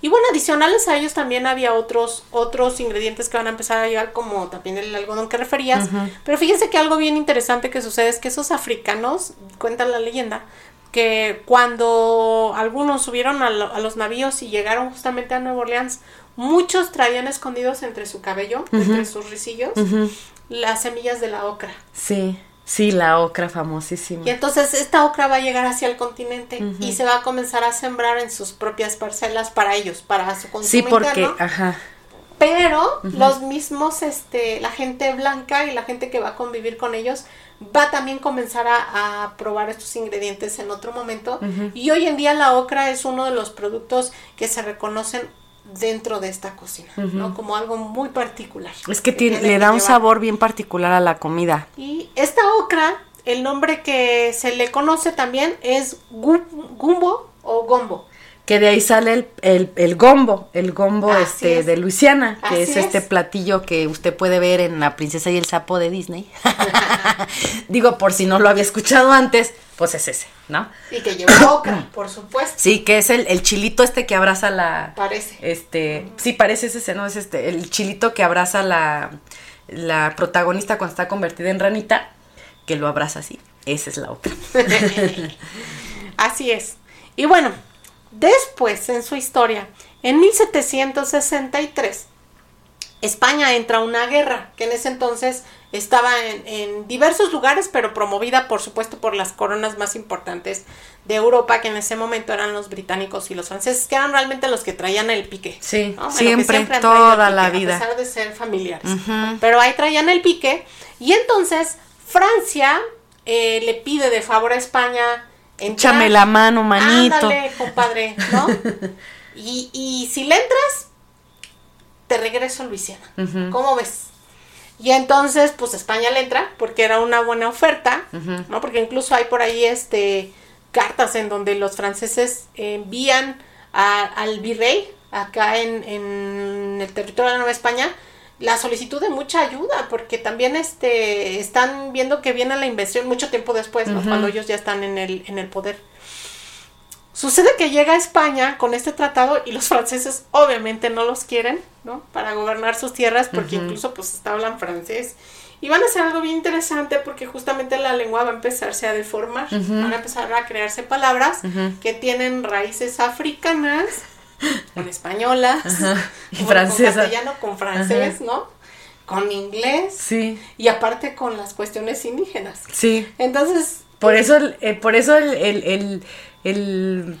Y bueno, adicionales a ellos también había otros, otros ingredientes que van a empezar a llegar, como también el algodón que referías. Pero fíjense que algo bien interesante que sucede es que esos africanos, cuenta la leyenda, que cuando algunos subieron a, los navíos y llegaron justamente a Nueva Orleans, muchos traían escondidos entre su cabello, entre sus risillos, las semillas de la ocra. Sí. Sí, la ocra famosísima. Y entonces esta ocra va a llegar hacia el continente y se va a comenzar a sembrar en sus propias parcelas para ellos, para su consumo Sí, porque, ajá. Pero los mismos, este, la gente blanca y la gente que va a convivir con ellos va a también comenzar a, a probar estos ingredientes en otro momento. Y hoy en día la ocra es uno de los productos que se reconocen dentro de esta cocina, ¿no? Como algo muy particular. Es que tiene, le da un sabor bien particular a la comida. Y esta ocra, el nombre que se le conoce también es gumbo o gombo. Que de ahí sale el, el, el gombo, el gombo este de Luisiana, que es este platillo que usted puede ver en La Princesa y el Sapo de Disney. *laughs* Digo, por si no lo había escuchado antes, pues es ese, ¿no? Y que lleva ocra, por supuesto. Sí, que es el, el chilito este que abraza la... Parece. Este, sí, parece ese, ¿no? Es este, el chilito que abraza la, la protagonista cuando está convertida en ranita, que lo abraza así. Esa es la ocra. *laughs* así es. Y bueno, Después, en su historia, en 1763, España entra a una guerra que en ese entonces estaba en, diversos lugares, pero promovida por supuesto por las coronas más importantes de Europa, que en ese momento eran los británicos y los franceses, que eran realmente los que traían el pique. Sí, siempre, toda la vida. A pesar de ser familiares. Pero ahí traían el pique. Y entonces Francia eh, le pide de favor a España Échame la mano, manito. Ándale, compadre, ¿no? *laughs* y, y si le entras, te regreso a Luisiana. ¿Cómo ves? Y entonces, pues España le entra porque era una buena oferta, ¿no? Porque incluso hay por ahí este cartas en donde los franceses envían al virrey acá en, en el territorio de la Nueva España la solicitud de mucha ayuda, porque también este están viendo que viene la inversión mucho tiempo después, cuando ellos ya están en el, en el poder. Sucede que llega a España con este tratado y los franceses obviamente no los quieren, ¿no? Para gobernar sus tierras, porque incluso pues hablan francés. Y van a hacer algo bien interesante porque justamente la lengua va a empezarse a deformar, van a empezar a crearse palabras que tienen raíces africanas *laughs* con españolas, y francesa. Con castellano, con francés, ¿no? Con inglés. Sí. Y aparte con las cuestiones indígenas. Sí. Entonces. Por eso, eh, por eso el, el, el, el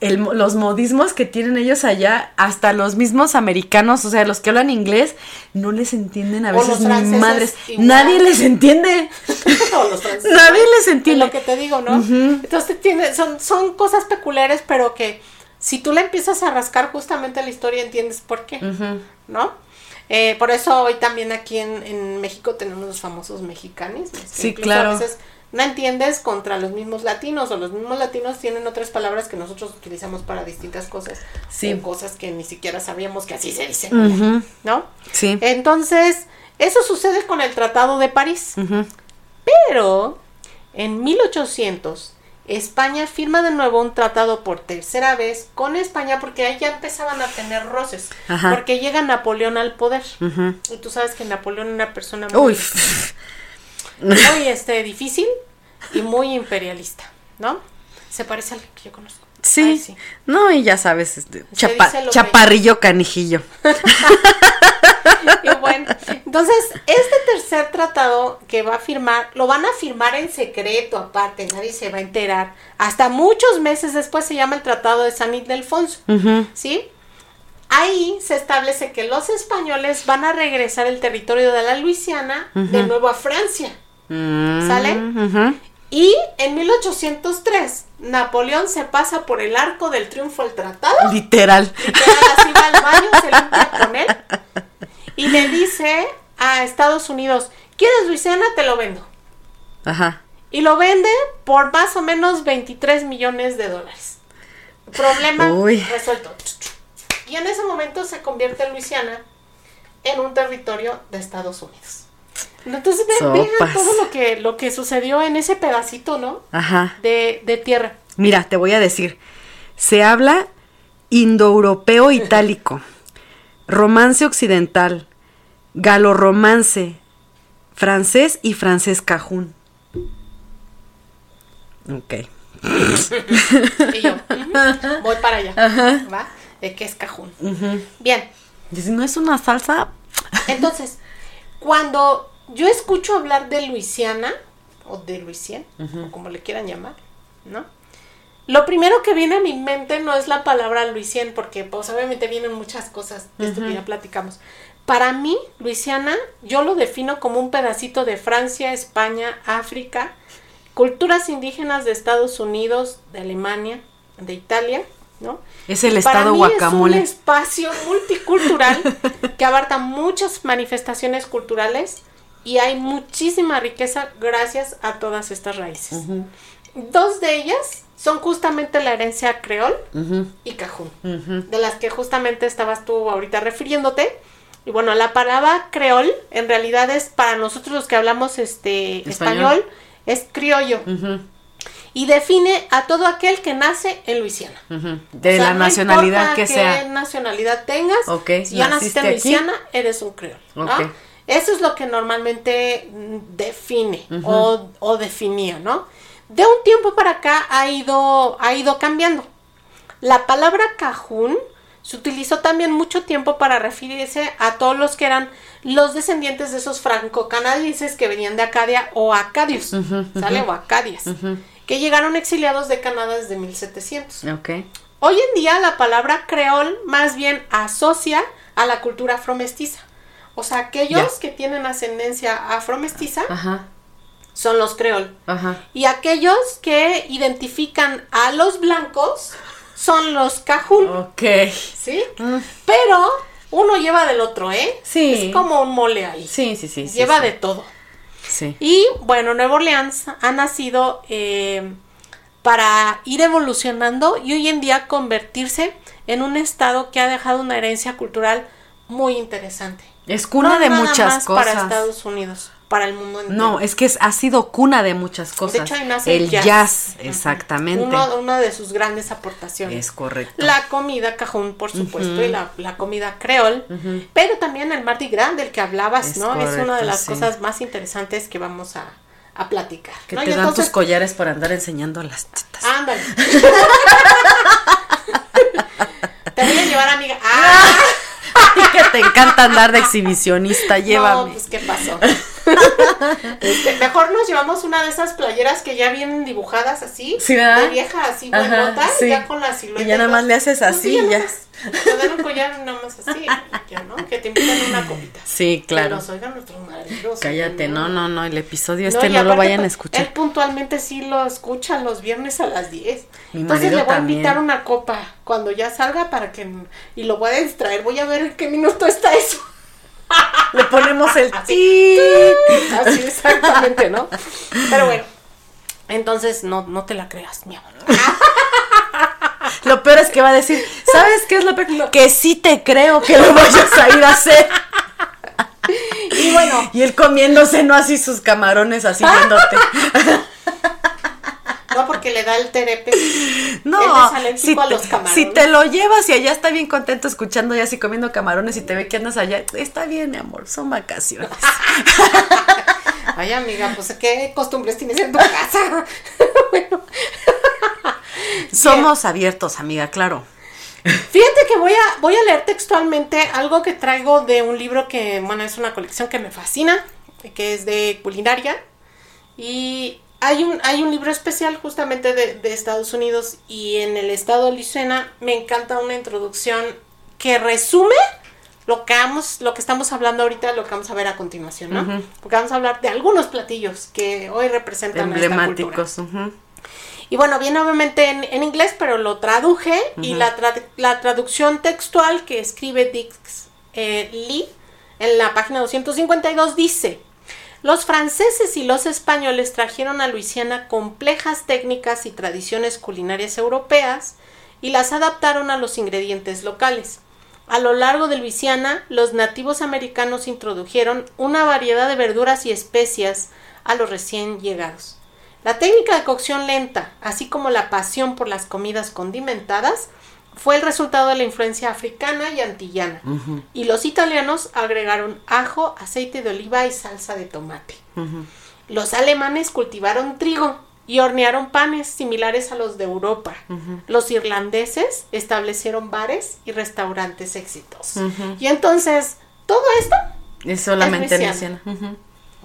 los modismos que tienen ellos allá, hasta los mismos americanos, o sea, los que hablan inglés, no les entienden a veces ni madres. Nadie les entiende. *laughs* Nadie les entiende. lo que te digo, ¿no? Entonces tiene, son, son cosas peculiares, pero que si tú le empiezas a rascar justamente la historia, entiendes por qué, ¿no? Eh, por eso hoy también aquí en, México tenemos los famosos mexicanos. Sí, claro. A veces no entiendes contra los mismos latinos o los mismos latinos tienen otras palabras que nosotros utilizamos para distintas cosas. Sí. cosas que ni siquiera sabíamos que así se dicen, ¿no? Sí. Entonces, eso sucede con el Tratado de París. Pero en 1800 España firma de nuevo un tratado por tercera vez con España porque ahí ya empezaban a tener roces. Porque llega Napoleón al poder. Y tú sabes que Napoleón era una persona muy, muy este, difícil y muy imperialista, ¿no? Se parece al que yo conozco. Sí. No, y ya sabes, este, chaparrillo canijillo. *laughs* y bueno, entonces, este tercer tratado que va a firmar, lo van a firmar en secreto aparte, nadie se va a enterar. Hasta muchos meses después se llama el Tratado de San Ildefonso, ¿sí? Ahí se establece que los españoles van a regresar el territorio de la Luisiana de nuevo a Francia. Mm, ¿Sale? Y en 1803, Napoleón se pasa por el arco del triunfo al tratado. Literal. Literal, así va al baño, se limpia con él. Y le dice a Estados Unidos, ¿quieres Luisiana? Te lo vendo. Ajá. Y lo vende por más o menos 23 millones de dólares. Problema resuelto. Y en ese momento se convierte Luisiana en un territorio de Estados Unidos. Entonces vean todo lo que, lo que sucedió en ese pedacito, ¿no? Ajá. De, de tierra. Mira, te voy a decir. Se habla indoeuropeo itálico, romance occidental, galorromance, francés y francés cajún. Ok. *laughs* y yo, voy para allá. ¿Va? ¿De qué es cajún? Bien. Dice, ¿no es una salsa? Entonces, cuando yo escucho hablar de Luisiana, o de Luisiana, o como le quieran llamar, ¿no? Lo primero que viene a mi mente no es la palabra Luisien, porque pues obviamente vienen muchas cosas de esto que ya platicamos. Para mí, Luisiana, yo lo defino como un pedacito de Francia, España, África, culturas indígenas de Estados Unidos, de Alemania, de Italia, ¿no? Es el Para estado mí guacamole. Es un espacio multicultural que abarca muchas manifestaciones culturales y hay muchísima riqueza gracias a todas estas raíces. Dos de ellas son justamente la herencia creol y cajún, de las que justamente estabas tú ahorita refiriéndote. Y bueno, la palabra creol en realidad es para nosotros los que hablamos este Español. español, es criollo y define a todo aquel que nace en Luisiana. De O sea, la no nacionalidad que sea. nacionalidad tengas. Ok, Si ya naciste en. Luisiana, eres un creol. ¿no? Eso es lo que normalmente mm, define o, o definía, ¿no? De un tiempo para acá ha ido, ha ido cambiando. La palabra cajún se utilizó también mucho tiempo para referirse a todos los que eran los descendientes de esos franco-canadienses que venían de Acadia o acadios, ¿sale? O acadias, que llegaron exiliados de Canadá desde 1700. Ok. Hoy en día la palabra creol más bien asocia a la cultura afromestiza. O sea, aquellos Ya. que tienen ascendencia afromestiza Ajá, son los creol. ajá. Y aquellos que identifican a los blancos son los cajún. Ok. ¿Sí? Pero uno lleva del otro, ¿eh? Sí. Es como un mole ahí. Sí, sí, sí. lleva sí. de todo. Sí. Y bueno, Nueva Orleans ha nacido eh, para ir evolucionando y hoy en día convertirse en un estado que ha dejado una herencia cultural muy interesante. Es cuna No de nada muchas más cosas. Para Estados Unidos, para el mundo entero. No, es que es- ha sido cuna de muchas cosas. hecho, ahí nace el el jazz, jazz. exactamente. Uno- una de sus grandes aportaciones. Es correcto. La comida cajún, por supuesto, y la, la comida creol, pero también el Mardi Gras del que hablabas, Es ¿no? es una de las sí. cosas más interesantes que vamos a, a platicar. que ¿no? te Y dan entonces- tus collares para andar enseñando las tetas. Ándale. *laughs* Te voy a llevar, amiga. ¡Ah! Y que te encanta andar de exhibicionista, llévame. No, pues qué pasó. *laughs* Este, mejor nos llevamos una de esas playeras que ya vienen dibujadas así. Sí, ¿verdad? De vieja, así, Ajá, buenota, sí. ya con la silueta. Y ya nada más le haces Pues así, sí, ya. Te dan un collar nada más así, ya, ¿no? Que te invitan una copita. Sí, claro. Que nos oigan nuestros maridos. Cállate, no, no, no, el episodio este no, lo vayan a pues, escuchar. Él puntualmente sí lo escucha los viernes a las 10. Mi Entonces le voy también. a invitar una copa cuando ya salga para que... Y lo voy a distraer. Voy a ver en qué minuto está eso. Le ponemos el Así. Así exactamente, ¿no? Pero bueno. Entonces no, no te la creas, mi amor. Lo peor es que va a decir, ¿sabes qué es lo peor? Que sí te creo que lo vayas a ir a hacer. Y bueno, Y él comiéndose, no así sus camarones, así viéndote. No porque le da el terepe. *laughs* No, es si a te, los camarones. si te lo llevas y allá está bien contento escuchando y así comiendo camarones y te ve que andas allá, está bien, mi amor, son vacaciones. *laughs* Ay, amiga, pues qué costumbres tienes en tu casa. *laughs* bueno. Somos abiertos, amiga, claro. Fíjate que voy a, voy a leer textualmente algo que traigo de un libro que, bueno, es una colección que me fascina, que es de culinaria. Y hay un, hay un libro especial justamente de, de Estados Unidos y en el estado de Luisiana me encanta una introducción que resume lo que, vamos, lo que estamos hablando ahorita, lo que vamos a ver a continuación, ¿no? Porque vamos a hablar de algunos platillos que hoy representan a esta cultura. Emblemáticos. ujú. Y bueno, viene obviamente en, en inglés, pero lo traduje y la, tra- la traducción textual que escribe Dix eh, Lee en la página 252 dice, los franceses y los españoles trajeron a Luisiana complejas técnicas y tradiciones culinarias europeas y las adaptaron a los ingredientes locales. A lo largo de Luisiana, los nativos americanos introdujeron una variedad de verduras y especias a los recién llegados. La técnica de cocción lenta, así como la pasión por las comidas condimentadas, fue el resultado de la influencia africana y antillana. Y los italianos agregaron ajo, aceite de oliva y salsa de tomate. Los alemanes cultivaron trigo y hornearon panes similares a los de Europa. Los irlandeses establecieron bares y restaurantes exitosos. Y entonces, todo esto, Es solamente. Ujú.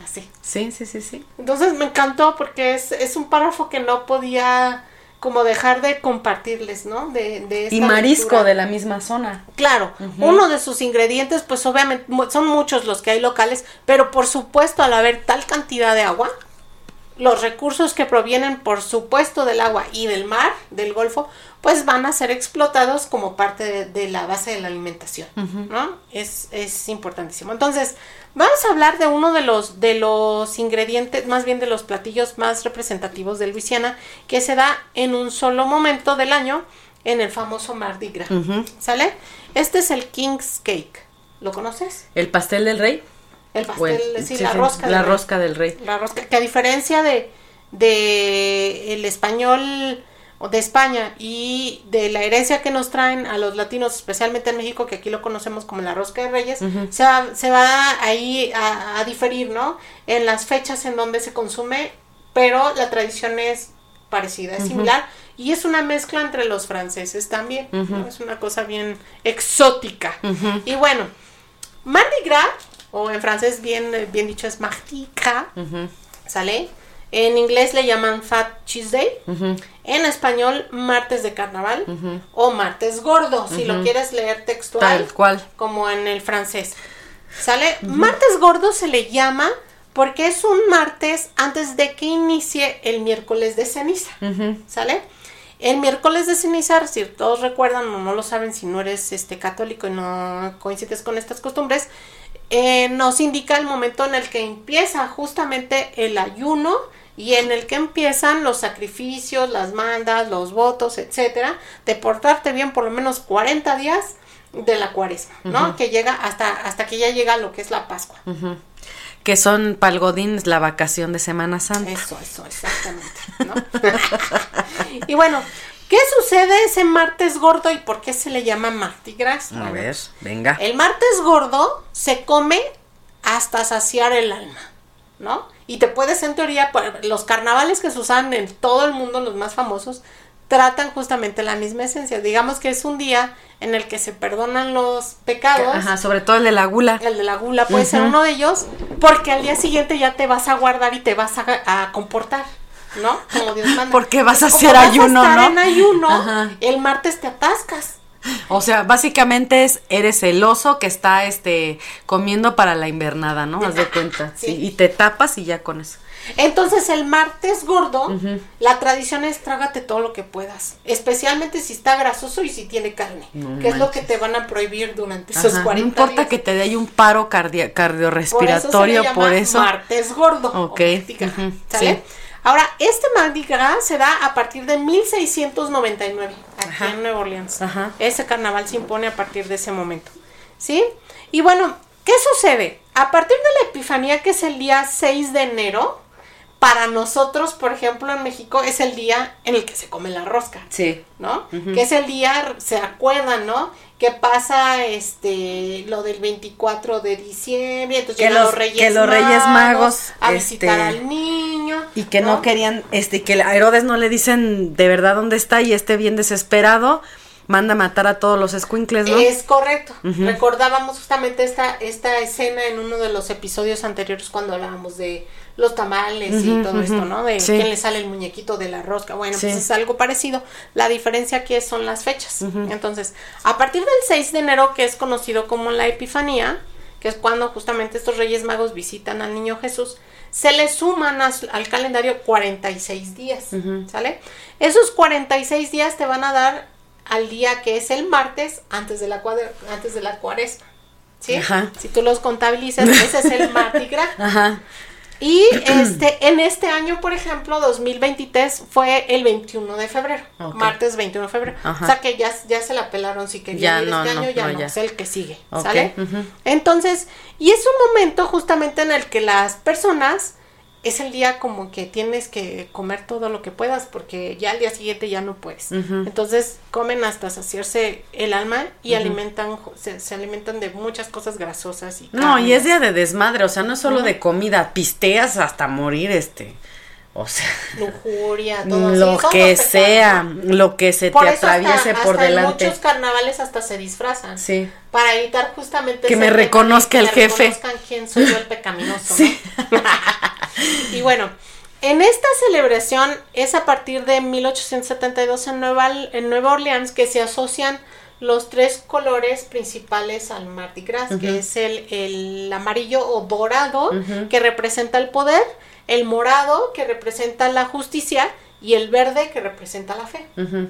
así. Sí, sí, sí, sí. Entonces me encantó porque es, es un párrafo que no podía como dejar de compartirles, ¿no? De, de esta Y marisco de la misma zona. Claro, uno de sus ingredientes, pues obviamente son muchos los que hay locales, pero por supuesto al haber tal cantidad de agua, los recursos que provienen por supuesto del agua y del mar, del Golfo, pues van a ser explotados como parte de, de la base de la alimentación, ¿no? Es, es importantísimo. Entonces, vamos a hablar de uno de los, de los ingredientes, más bien de los platillos más representativos de Luisiana, que se da en un solo momento del año en el famoso Mardi Gras. ¿Sale? Este es el King's Cake. ¿Lo conoces? ¿El pastel del rey? El pastel, Bueno, sí, sí, la sí, rosca. La del rey. rosca del rey. La rosca, que a diferencia de, de el español de España y de la herencia que nos traen a los latinos, especialmente en México, que aquí lo conocemos como la rosca de reyes, se, va, se va ahí a, a diferir, ¿no? En las fechas en donde se consume, pero la tradición es parecida, es similar, y es una mezcla entre los franceses también, ¿no? Es una cosa bien exótica. Y bueno, Mardi Gras, o en francés bien, bien dicho es Mardi Gras, ¿sale? En inglés le llaman Fat Tuesday, en español martes de carnaval o martes gordo, si lo quieres leer textual, Tal cual. como en el francés. ¿Sale? Martes gordo se le llama porque es un martes antes de que inicie el miércoles de ceniza. ¿Sale? El miércoles de ceniza, si todos recuerdan o no lo saben, si no eres este católico y no coincides con estas costumbres, eh, nos indica el momento en el que empieza justamente el ayuno y en el que empiezan los sacrificios, las mandas, los votos, etcétera, de portarte bien por lo menos 40 días de la cuaresma, ¿no? Que llega hasta, hasta que ya llega lo que es la Pascua. Que son palgodines, la vacación de Semana Santa. Eso, eso, exactamente, ¿no? *laughs* y bueno, ¿qué sucede ese martes gordo y por qué se le llama Mardi Gras? A ver, venga. El martes gordo se come hasta saciar el alma, ¿no? Y te puedes, en teoría, por- los carnavales que se usan en todo el mundo, los más famosos, tratan justamente la misma esencia. Digamos que es un día en el que se perdonan los pecados. Ajá, sobre todo el de la gula. El de la gula puede ser uno de ellos, porque al día siguiente ya te vas a guardar y te vas a, a comportar, ¿no? Como Dios manda. *laughs* Porque vas a Como hacer vas ayuno, estar ¿no? en ayuno, Ajá. el martes te atascas. O sea, básicamente es, eres el oso que está este comiendo para la invernada, ¿no? Haz de cuenta. Sí. Sí. Y te tapas y ya con eso. Entonces el martes gordo, la tradición es trágate todo lo que puedas, especialmente si está grasoso y si tiene carne, No que es lo que te van a prohibir durante esos Ajá, 40 no importa días. que te dé un paro cardia- cardiorrespiratorio, por por eso, eso. se le llama martes gordo. Ok, ¿sale? sí. Ahora, este Mardi Gras se da a partir de 1699, aquí Ajá. en Nueva Orleans. Ajá. Ese carnaval se impone a partir de ese momento. ¿Sí? Y bueno, ¿qué sucede? A partir de la Epifanía, que es el día 6 de enero, para nosotros, por ejemplo, en México, es el día en el que se come la rosca. Sí. ¿no? Que es el día, se acuerdan, ¿no? Que pasa este lo del 24 de diciembre, entonces Que los- los Reyes que los Reyes Magos, a este, visitar al niño Y que no, querían, este, que a Herodes no le dicen de verdad dónde está y esté bien desesperado, manda a matar a todos los escuincles, ¿no? Es correcto. Recordábamos justamente esta, esta escena en uno de los episodios anteriores cuando hablábamos de los tamales y todo esto. ¿no? De Sí. quién le sale el muñequito de la rosca. Bueno, Sí. pues es algo parecido. La diferencia aquí son las fechas. Entonces, a partir del 6 de enero, que es conocido como la Epifanía, que es cuando justamente estos Reyes Magos visitan al niño Jesús, se le suman a al calendario 46 días, ¿sale? Esos 46 días te van a dar al día que es el martes antes de la, cuadra- antes de la cuaresma, ¿sí? Ajá. Si tú los contabilizas, ese es el *laughs* Mardi Gras. Ajá. Y este, en este año, por ejemplo, 2023 fue el 21 de febrero, martes 21 de febrero. Ajá. O sea que ya, ya se la pelaron si querían ir no, este no, año, ya no, no, ya. es el que sigue, ¿sale? Entonces, y es un momento justamente en el que las personas, es el día como que tienes que comer todo lo que puedas porque ya al día siguiente ya no puedes. Entonces comen hasta saciarse el alma y alimentan, se, se alimentan de muchas cosas grasosas y No, y es día de desmadre, o sea, no es solo de comida, pisteas hasta morir, este. O sea, lujuria, todo lo que sea, lo que se Por te eso hasta- atraviese por hasta en delante. muchos carnavales hasta se disfrazan. Sí. Para evitar justamente Que me reconozca que el me jefe. reconozcan quién soy yo el pecaminoso, *laughs* Sí. ¿no? Y bueno, En esta celebración es a partir de 1872 en Nueva, en Nueva Orleans que se asocian los tres colores principales al Mardi Gras, que es el, el, amarillo o dorado, que representa el poder, el morado, que representa la justicia, y el verde que representa la fe.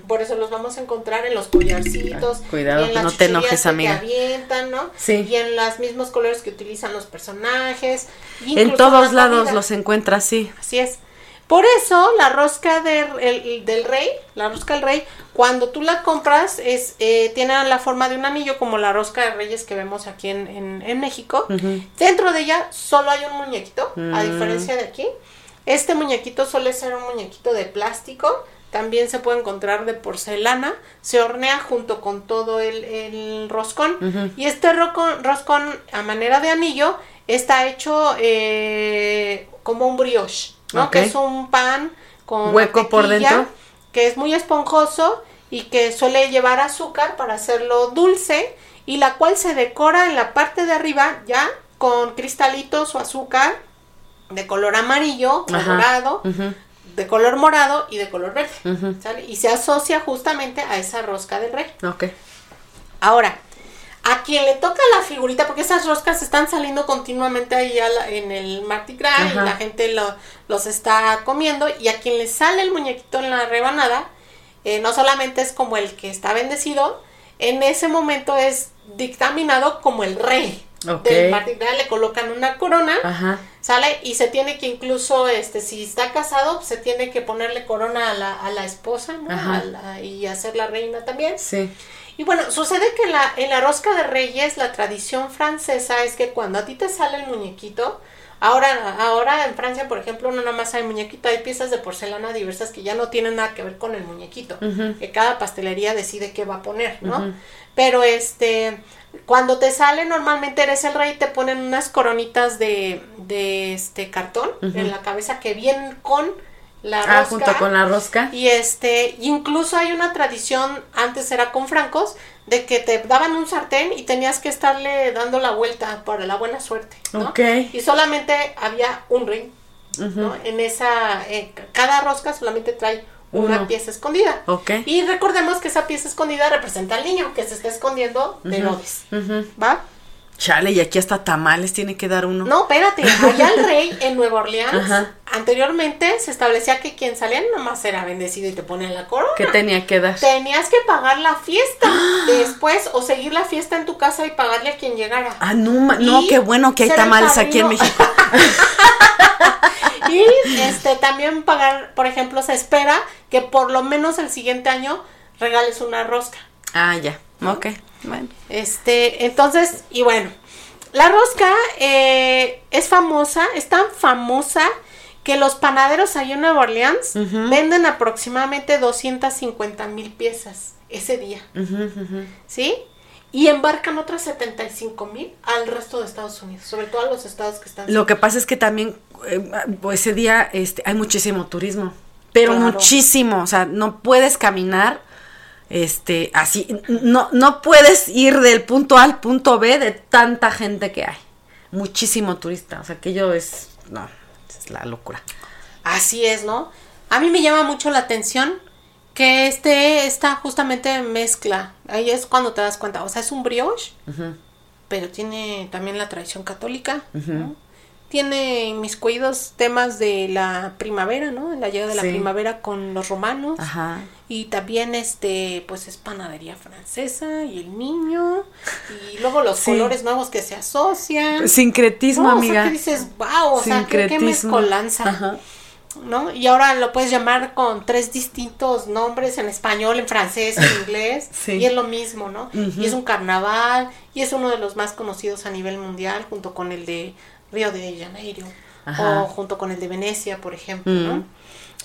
Por eso los vamos a encontrar en los collarcitos, Cuidado, y en las no te enojes, que amiga. avientan, ¿no? Sí. Y en los mismos colores que utilizan los personajes. En todos la lados comida. los encuentras, sí. Así es. Por eso la rosca de- el- del rey, la rosca del rey, cuando tú la compras, es eh, tiene la forma de un anillo como la rosca de reyes que vemos aquí en, en- en México. Dentro de ella solo hay un muñequito, a Mm. diferencia de aquí. Este muñequito suele ser un muñequito de plástico. También se puede encontrar de porcelana. Se hornea junto con todo el, el roscón. Y este rocon- roscón, a manera de anillo, está hecho eh, como un brioche, ¿no? Que es un pan con Hueco por dentro. Que es muy esponjoso y que suele llevar azúcar para hacerlo dulce. Y la cual se decora en la parte de arriba ya con cristalitos o azúcar de color amarillo, o Ajá. dorado, Ujú. de color morado y de color verde. ¿sale? Y se asocia justamente a esa rosca del rey. Ok. Ahora, a quien le toca la figurita, porque esas roscas están saliendo continuamente ahí la- en el Mardi Gras y la gente lo- los está comiendo, y a quien le sale el muñequito en la rebanada, eh, no solamente es como el que está bendecido, en ese momento es dictaminado como el rey Ok. del Mardi Gras, le colocan una corona. Ajá. ¿Sale? Y se tiene que incluso, este, si está casado, pues, se tiene que ponerle corona a la, a la esposa, ¿no? Ajá. A la- y hacer la reina también. Sí. Y bueno, sucede que en la, en la rosca de reyes, la tradición francesa es que cuando a ti te sale el muñequito, ahora, ahora en Francia, por ejemplo, no nada más hay muñequito, hay piezas de porcelana diversas que ya no tienen nada que ver con el muñequito, que cada pastelería decide qué va a poner, ¿no? Pero este, cuando te sale, normalmente eres el rey, te ponen unas coronitas de, de este cartón en la cabeza que vienen con la Ah, rosca. junto con la rosca. Y este, incluso hay una tradición, antes era con francos, de que te daban un sartén y tenías que estarle dando la vuelta para la buena suerte, ¿no? Ok. Y solamente había un ring, ¿no? En esa, eh, cada rosca solamente trae una Uno. pieza escondida. Ok. Y recordemos que esa pieza escondida representa al niño que se está escondiendo de Herodes, Ujú. ¿va? Chale, y aquí hasta tamales tiene que dar uno. No, espérate, allá el rey *laughs* en Nueva Orleans, Ajá. anteriormente se establecía que quien salía nomás era bendecido y te ponían la corona. ¿Qué tenía que dar? Tenías que pagar la fiesta *gasps* después o seguir la fiesta en tu casa y pagarle a quien llegara. Ah, no, no, qué bueno que hay tamales aquí en. México. *laughs* Y este también pagar, por ejemplo, se espera que por lo menos el siguiente año regales una rosca. Ah, ya. Ok. Bueno. Este, entonces, y bueno, la rosca eh, es famosa, es tan famosa que los panaderos ahí en Nueva Orleans venden aproximadamente 250 mil piezas ese día. ¿sí? Y embarcan otras 75 mil al resto de Estados Unidos, sobre todo a los estados que están. Lo que pasa es que también eh, ese día este, hay muchísimo turismo, pero Claro. muchísimo, o sea, no puedes caminar este así, no no puedes ir del punto A al punto B de tanta gente que hay. Muchísimo turista, o sea, aquello es no, es la locura. Así es, ¿no? A mí me llama mucho la atención que este, esta justamente mezcla, ahí es cuando te das cuenta, o sea, es un brioche, pero tiene también la tradición católica, ¿no? Tiene inmiscuidos temas de la primavera, ¿no? La llegada de la Sí. primavera con los romanos. Ajá. Y también este, pues es panadería francesa y el niño. Y luego los Sí. colores nuevos que se asocian. Sincretismo, No, amiga. O sea, que dices, wow, o sea, qué, mezcolanza. Ajá. ¿No? Y ahora lo puedes llamar con tres distintos nombres en español, en francés, en inglés. *laughs* Sí. Y es lo mismo, ¿no? Y es un carnaval. Y es uno de los más conocidos a nivel mundial, junto con el de Río de Janeiro. Ajá. O junto con el de Venecia, por ejemplo, Mm. ¿no?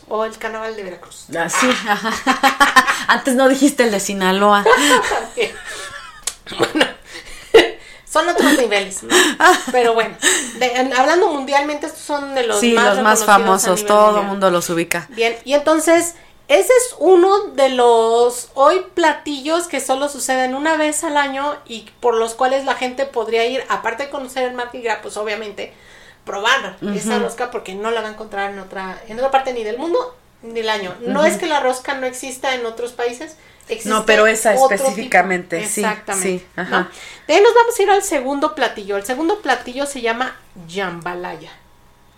O el carnaval de Veracruz. Ah, sí, ajá. *laughs* Antes no dijiste el de Sinaloa. *laughs* bueno, *laughs* son otros niveles, ¿no? Pero bueno, de- hablando mundialmente, estos son de los sí, más los más famosos, todo el mundo los ubica. Bien, y entonces, ese es uno de los hoy platillos que solo suceden una vez al año y por los cuales la gente podría ir, aparte de conocer el Mardi Gras, pues obviamente, probar esa rosca porque no la va a encontrar en otra, en otra parte ni del mundo ni del año. No es que la rosca no exista en otros países, no, pero esa específicamente, sí. Exactamente. De ahí nos vamos a ir al segundo platillo. El segundo platillo se llama jambalaya.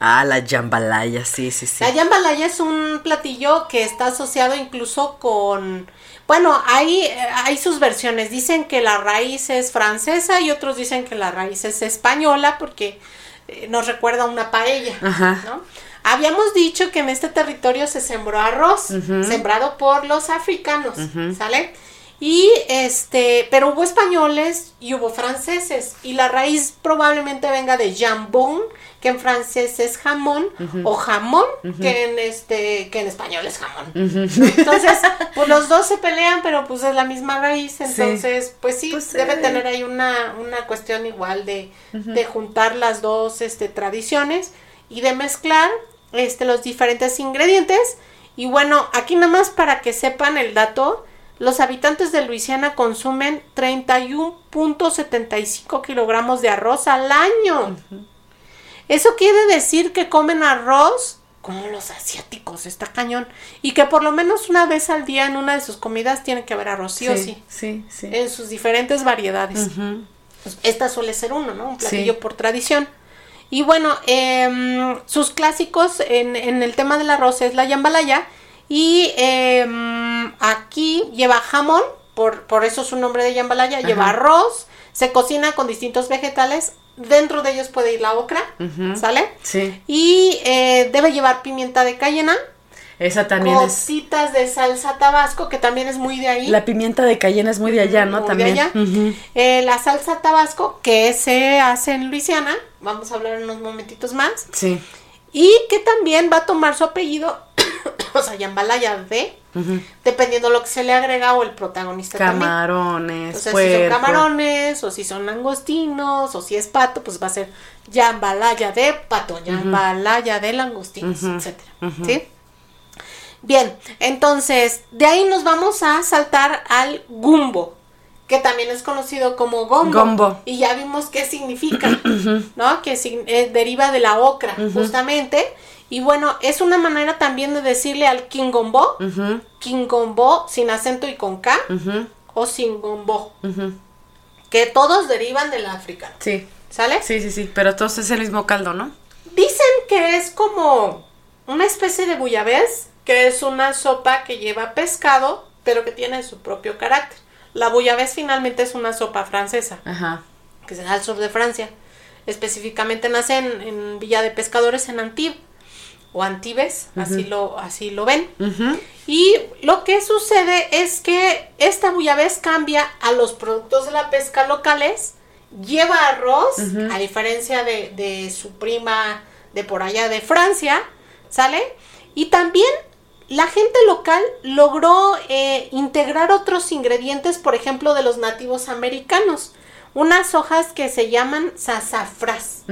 Ah, la jambalaya, sí, sí, sí. La jambalaya es un platillo que está asociado incluso con... Bueno, hay, hay sus versiones. Dicen que la raíz es francesa y otros dicen que la raíz es española porque eh, nos recuerda a una paella, Ajá. ¿no? Habíamos dicho que en este territorio se sembró arroz, sembrado por los africanos, ¿sale? Y este, pero hubo españoles y hubo franceses. Y la raíz probablemente venga de jambon, que en francés es jamón, o jamón, que en este, que en español es jamón. Entonces, pues los dos se pelean, pero pues es la misma raíz. Entonces, pues sí, pues, debe tener ahí una, una cuestión igual de, de juntar las dos este, tradiciones y de mezclar este, los diferentes ingredientes. Y bueno, aquí nada más para que sepan el dato, los habitantes de Luisiana consumen 31.75 kilogramos de arroz al año. Eso quiere decir que comen arroz como los asiáticos, está cañón. Y que por lo menos una vez al día en una de sus comidas tiene que haber arroz, sí, o sí. Sí, sí. En sus diferentes variedades. Esta suele ser uno, ¿no? Un platillo por tradición. Y bueno, em, sus clásicos en, en, el tema del arroz es la yambalaya. Y em, aquí lleva jamón, por, por eso su nombre de yambalaya. Lleva arroz, se cocina con distintos vegetales. Dentro de ellos puede ir la ocra, ¿sale? Sí. Y eh, debe llevar pimienta de cayena, esa también Cositas de salsa tabasco, que también es muy de ahí. La pimienta de cayena es muy de allá, ¿no? también. De allá. Eh, la salsa tabasco, que se hace en Luisiana, vamos a hablar en unos momentitos más. Sí. Y que también va a tomar su apellido, *coughs* o sea, Yambalaya de, dependiendo lo que se le agrega o el protagonista Camarones, O sea, si son camarones, o si son langostinos, o si es pato, pues va a ser Yambalaya de pato, Yambalaya de langostinos, etcétera. ¿Sí? Bien, entonces de ahí nos vamos a saltar al gumbo, que también es conocido como gombo. Y ya vimos qué significa, *coughs* ¿no? Que eh, deriva de la ocra, justamente. Y bueno, es una manera también de decirle al kingombo, kingombo sin acento y con K, o sin gombo, que todos derivan del africano. Sí. ¿Sale? Sí, sí, sí, pero todos es el mismo caldo, ¿no? Dicen que es como una especie de buyabés que es una sopa que lleva pescado, pero que tiene su propio carácter. La bouillabaisse finalmente es una sopa francesa, Ajá. que se da al sur de Francia. Específicamente nace en, Villa de Pescadores en Antibes o Antibes, así lo así lo ven. Y lo que sucede es que esta bouillabaisse cambia a los productos de la pesca locales, lleva arroz, a diferencia de, de su prima de por allá de Francia, ¿sale? Y también la gente local logró eh, integrar otros ingredientes, por ejemplo, de los nativos americanos. Unas hojas que se llaman sasafras.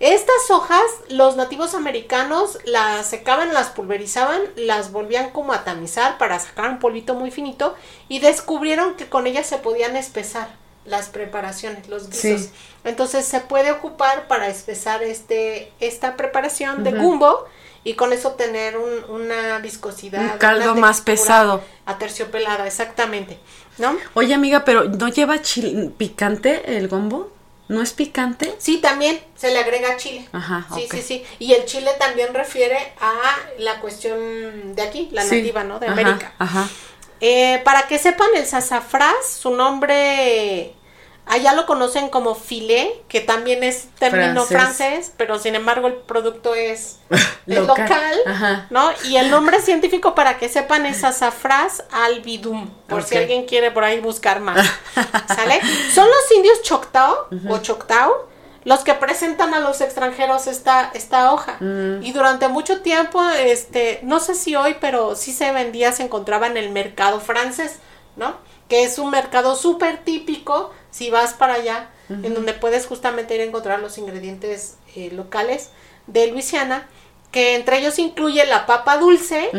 Estas hojas, los nativos americanos las secaban, las pulverizaban, las volvían como a tamizar para sacar un polvito muy finito y descubrieron que con ellas se podían espesar las preparaciones, los guisos. Entonces se puede ocupar para espesar este, esta preparación de gumbo y con eso tener una viscosidad. Un caldo más pesado. Aterciopelada, exactamente. ¿No? Oye, amiga, pero ¿no lleva picante el gombo? ¿No es picante? Sí, también se le agrega chile. Ajá. Sí, sí, sí. Y el chile también refiere a la cuestión de aquí, la nativa, ¿no? De América. Ajá. Eh, para que sepan, el sasafrás, su nombre Allá lo conocen como filet, que también es término francés, pero sin embargo el producto es, *laughs* local, ¿no? Y el nombre científico para que sepan es Azafras albidum, por si alguien quiere por ahí buscar más. *laughs* ¿Sale? Son los indios Choctaw o Choctaw los que presentan a los extranjeros esta, esta hoja. Mm. Y durante mucho tiempo, este, no sé si hoy, pero sí se vendía, se encontraba en el mercado francés, ¿no? Que es un mercado súper típico si vas para allá, en donde puedes justamente ir a encontrar los ingredientes eh, locales de Luisiana, que entre ellos incluye la papa dulce,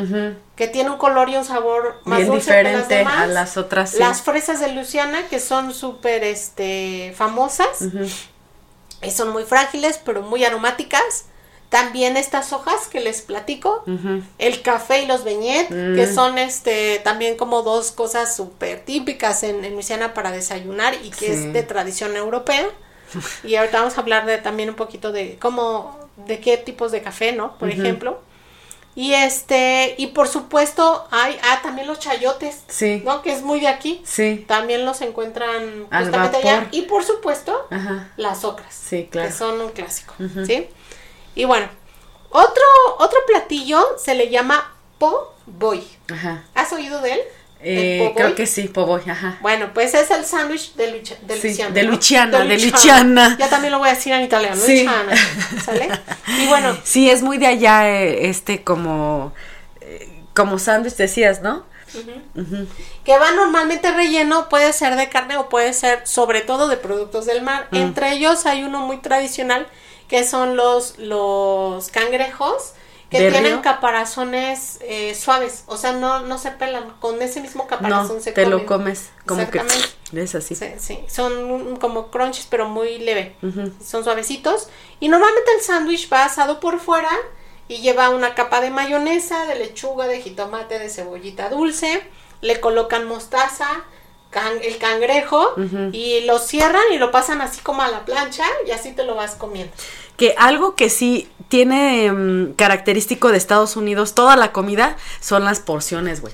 que tiene un color y un sabor más dulce diferente que las demás, a las otras. Las fresas de Luisiana, que son súper este, famosas. y son muy frágiles, pero muy aromáticas. También estas hojas que les platico, el café y los beignet, que Mm. son este también como dos cosas súper típicas en, en Luisiana para desayunar y que Sí. es de tradición europea. *laughs* Y ahorita vamos a hablar de también un poquito de cómo, de qué tipos de café, ¿no? Por ejemplo. Y este, y por supuesto hay, ah, también los chayotes, Sí. ¿no? Que es muy de aquí. Sí. También los encuentran Al justamente allá. Y por supuesto, Ajá. las ocras. Sí, claro. Que son un clásico, ¿sí? Y bueno, otro, otro platillo se le llama po' boy. Ajá. ¿Has oído de él? Eh, ¿El po' creo que sí, poboy, ajá. Bueno, pues es el sándwich de, Lucha- de Sí, Luciana. de ¿no? Luciana, de Luciana. Ya también lo voy a decir en italiano, Sí. Luciana, ¿sale? Y bueno, *laughs* Sí, es muy de allá, eh, este, como, eh, como sándwich decías, ¿no? que va normalmente relleno, puede ser de carne o puede ser sobre todo de productos del mar. Mm. Entre ellos hay uno muy tradicional que son los, los cangrejos que ¿De tienen río? caparazones eh, suaves, o sea, no, no se pelan, con ese mismo caparazón No, se te lo comes, como que es así. Sí, sí, son como crunches pero muy leve, son suavecitos. Y normalmente el sándwich va asado por fuera y lleva una capa de mayonesa, de lechuga, de jitomate, de cebollita dulce, le colocan mostaza, can- el cangrejo y lo cierran y lo pasan así como a la plancha y así te lo vas comiendo. Que algo que sí tiene mm, característico de Estados Unidos, toda la comida, son las porciones, güey.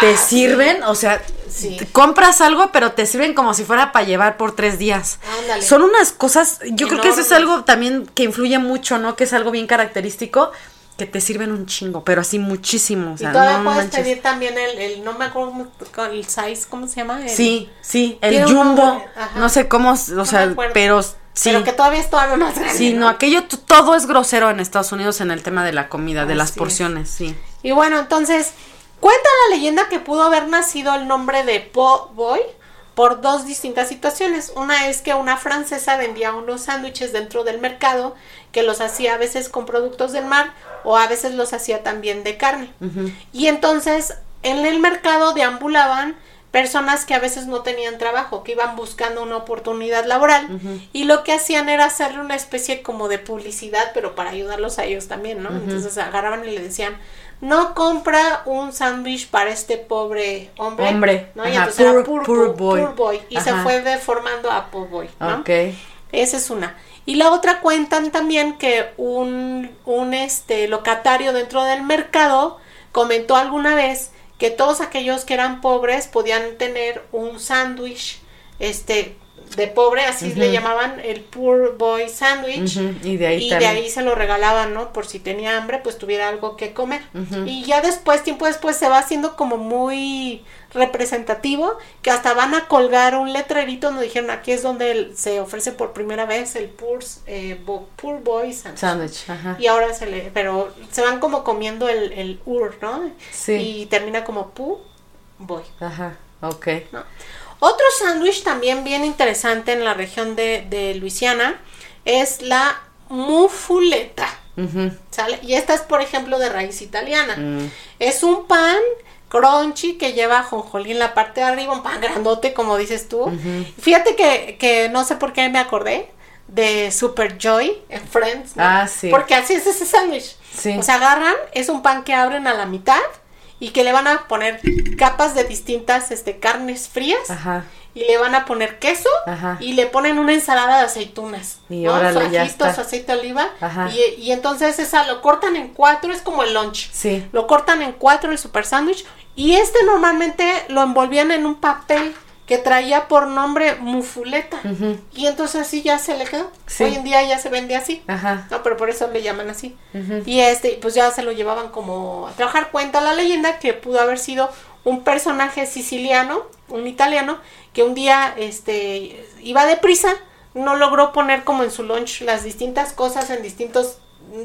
te sirven, o sea, Ah, Sí. compras algo, pero te sirven como si fuera para llevar por tres días. Ándale. Son unas cosas, yo creo que eso es algo también que influye mucho, ¿no? Que es algo bien característico, que te sirven un chingo, pero así muchísimo. O sea, y todavía no puedes manches. pedir también el, el, no me acuerdo el size, ¿cómo se llama? El- Sí, sí, el jumbo, no sé cómo, o sea, me acuerdo. pero sí. Pero que todavía es todavía más grande. Sí, no, aquello t- todo es grosero en Estados Unidos en el tema de la comida, de las Así es. porciones, sí. Y bueno, entonces, cuenta la leyenda que pudo haber nacido el nombre de Po' Boy por dos distintas situaciones. Una es que una francesa vendía unos sándwiches dentro del mercado que los hacía a veces con productos del mar o a veces los hacía también de carne. Y entonces en el mercado deambulaban personas que a veces no tenían trabajo, que iban buscando una oportunidad laboral y lo que hacían era hacerle una especie como de publicidad, pero para ayudarlos a ellos también, ¿no? Entonces agarraban y le decían, no compra un sándwich para este pobre hombre, Hombre, ¿no? Y ajá, entonces era poor- poor, poor poor- boy. poor boy, y se fue deformando a poor boy, ¿no? Ok. Esa es una. Y la otra cuentan también que un, un este locatario dentro del mercado comentó alguna vez que todos aquellos que eran pobres podían tener un sándwich este de pobre, así le llamaban el poor boy sandwich. Y de ahí Y de también. ahí se lo regalaban, ¿no? Por si tenía hambre, pues tuviera algo que comer. Y ya después, tiempo después, se va haciendo como muy representativo, que hasta van a colgar un letrerito donde dijeron, aquí es donde se ofrece por primera vez el Poor, eh, bo- poor Boy Sandwich. Ajá. Y ahora se le, pero se van como comiendo el, el ur, ¿no? Sí. Y termina como Pu Boy. Ajá, ok. ¿no? Otro sándwich también bien interesante en la región de, de Luisiana es la mufuleta. Y esta es, por ejemplo, de raíz italiana. Mm. Es un pan crunchy que lleva jonjolí en la parte de arriba, un pan grandote, como dices tú. Fíjate que, que no sé por qué me acordé de Super Joy en Friends. ¿no? Ah, sí. Porque así es ese sándwich. Sí. O sea, agarran, es un pan que abren a la mitad y que le van a poner capas de distintas este, carnes frías. Ajá. Y le van a poner queso Ajá. y le ponen una ensalada de aceitunas. Y ¿no? órale, ya está. aceite de oliva. Ajá. Y, y entonces esa lo cortan en cuatro, es como el lunch. Sí. Lo cortan en cuatro el super sándwich. Y este normalmente lo envolvían en un papel que traía por nombre mufuleta. Y entonces así ya se le quedó. Sí. Hoy en día ya se vende así. Ajá. No, pero por eso le llaman así. Y este, pues ya se lo llevaban como a trabajar. Cuenta la leyenda que pudo haber sido un personaje siciliano, un italiano, que un día este iba deprisa, no logró poner como en su lunch las distintas cosas en distintos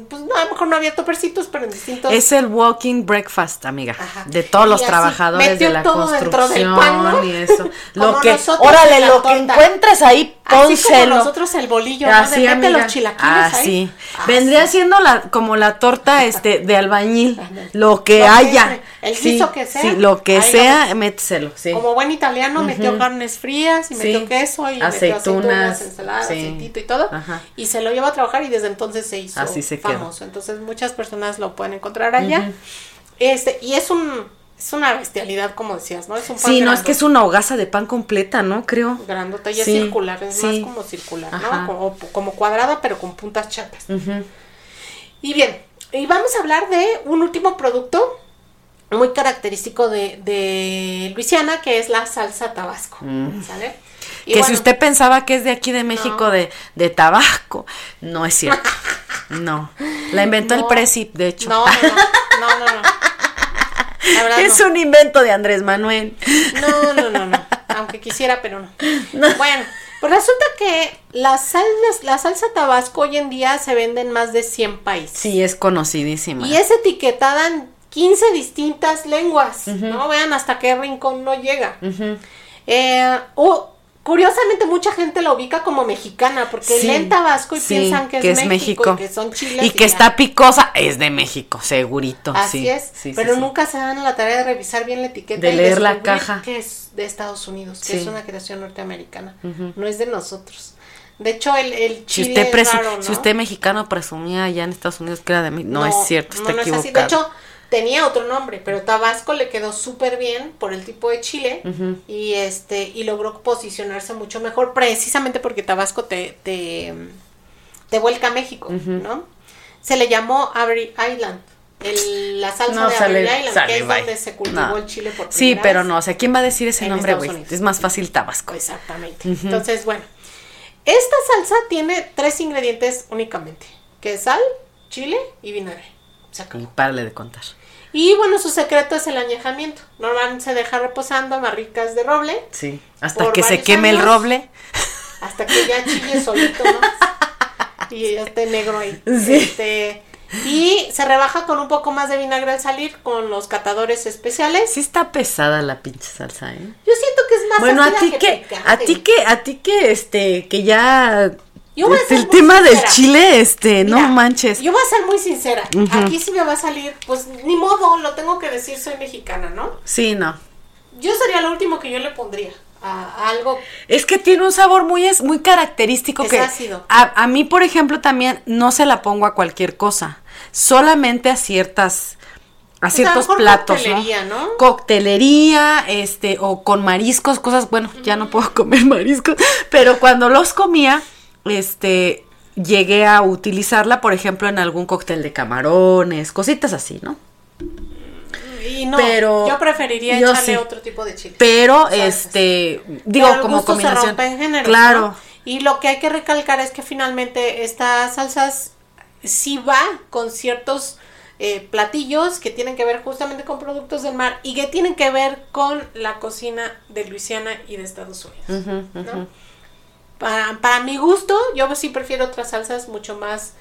pues no, a lo mejor no había topercitos, pero en distintos. Es el walking breakfast, amiga. Ajá. De todos los así trabajadores de la todo dentro del construcción pan, ¿no? y eso. *laughs* Lo que, órale, lo que encuentres ahí, Así como pónselo. nosotros el bolillo, ¿no? Así, De amiga. los chilaquiles Así. ahí. Vendría Así. siendo la, como la torta este de albañil. *laughs* Lo que Lo haya. el Sí, que sea, Sí, lo que lo sea, metes. méteselo. Sí. Como buen italiano, metió carnes frías y metió queso y Aceitunas, metió aceitunas, ensaladas, aceitito y todo. Y se lo lleva a trabajar y desde entonces se hizo Así se famoso. Entonces muchas personas lo pueden encontrar allá. Este, y es un es una bestialidad, como decías, ¿no? Es un pan Sí, no, es que es una hogaza de pan completa, ¿no? Creo. grandota y es circular, es sí. más como circular, Ajá. ¿no? Como, como cuadrada, pero con puntas chatas. Y bien, y vamos a hablar de un último producto muy característico de, de Luisiana, que es la salsa tabasco. ¿Sale? Que si usted pensaba que es de aquí de México, No. de, de Tabasco, no es cierto. *laughs* No. La inventó el No. Presi, de hecho. No, no, no, no, no, no. Es un invento de Andrés Manuel. No, no, no, no. Aunque quisiera, pero no. Bueno, pues resulta que la, sal, la salsa tabasco hoy en día se vende en más de 100 países. Sí, es conocidísima. Y es etiquetada en 15 distintas lenguas. No vean hasta qué rincón no llega. Eh, o- curiosamente, mucha gente la ubica como mexicana porque Sí, leen tabasco y sí, piensan que es, México, y que son chiles. Y que está picosa, es de México, segurito. Así sí, es, pero nunca se dan la tarea de revisar bien la etiqueta De y leer la caja. que es de Estados Unidos, que es una creación norteamericana, no es de nosotros. De hecho, el, el Si chile usted, es presu- raro, ¿no? si usted mexicano presumía allá en Estados Unidos que era de México, no, es cierto, está no, no es equivocado. así. De hecho, tenía otro nombre, pero Tabasco le quedó súper bien por el tipo de chile y este y logró posicionarse mucho mejor precisamente porque Tabasco te te, te vuelca a México, ¿no? Se le llamó Avery Island. el- la salsa No, de sale- Avery Island, sale, que es bye. donde se cultivó No. el chile por Sí, primera pero vez. no, o sea, ¿quién va a decir ese nombre, güey? Es más fácil Tabasco. Exactamente. Entonces, bueno, esta salsa tiene tres ingredientes únicamente, que es sal, chile y vinagre. Y párale de contar. Y bueno, su secreto es el añejamiento. Normalmente se deja reposando barricas de roble Sí. Hasta que se queme el roble. hasta que ya chille solito más. y ya esté negro ahí. Sí. Este, y se rebaja con un poco más de vinagre al salir con los catadores especiales. Sí está pesada la pinche salsa, ¿eh? Yo siento que es más Bueno, a ti que que, a ti que, a ti que, este, que ya Yo voy a ser el muy tema del chile, este, no manches. Yo voy a ser muy sincera. Aquí sí me va a salir, pues ni modo, lo tengo que decir, soy mexicana, ¿no? Sí, no. Yo sería lo último que yo le pondría a, a algo. Es que tiene un sabor muy, es, muy característico Es que ácido. A, a mí, por ejemplo, también no se la pongo a cualquier cosa, solamente a ciertas a ciertos mejor platos, coctelería, ¿no? ¿no? Coctelería, este, o con mariscos, cosas, bueno, ya no puedo *laughs* comer mariscos, pero cuando los comía, este, llegué a utilizarla, por ejemplo, en algún cóctel de camarones, cositas así, ¿no? Y no, Pero yo preferiría yo echarle sí. otro tipo de chile. Pero, este, digo, Pero como combinación. Se rompe en géneros, claro. ¿no? Y lo que hay que recalcar es que finalmente estas salsas sí va con ciertos eh, platillos que tienen que ver justamente con productos del mar y que tienen que ver con la cocina de Luisiana y de Estados Unidos. ¿no? Para, para mi gusto, yo sí prefiero otras salsas mucho más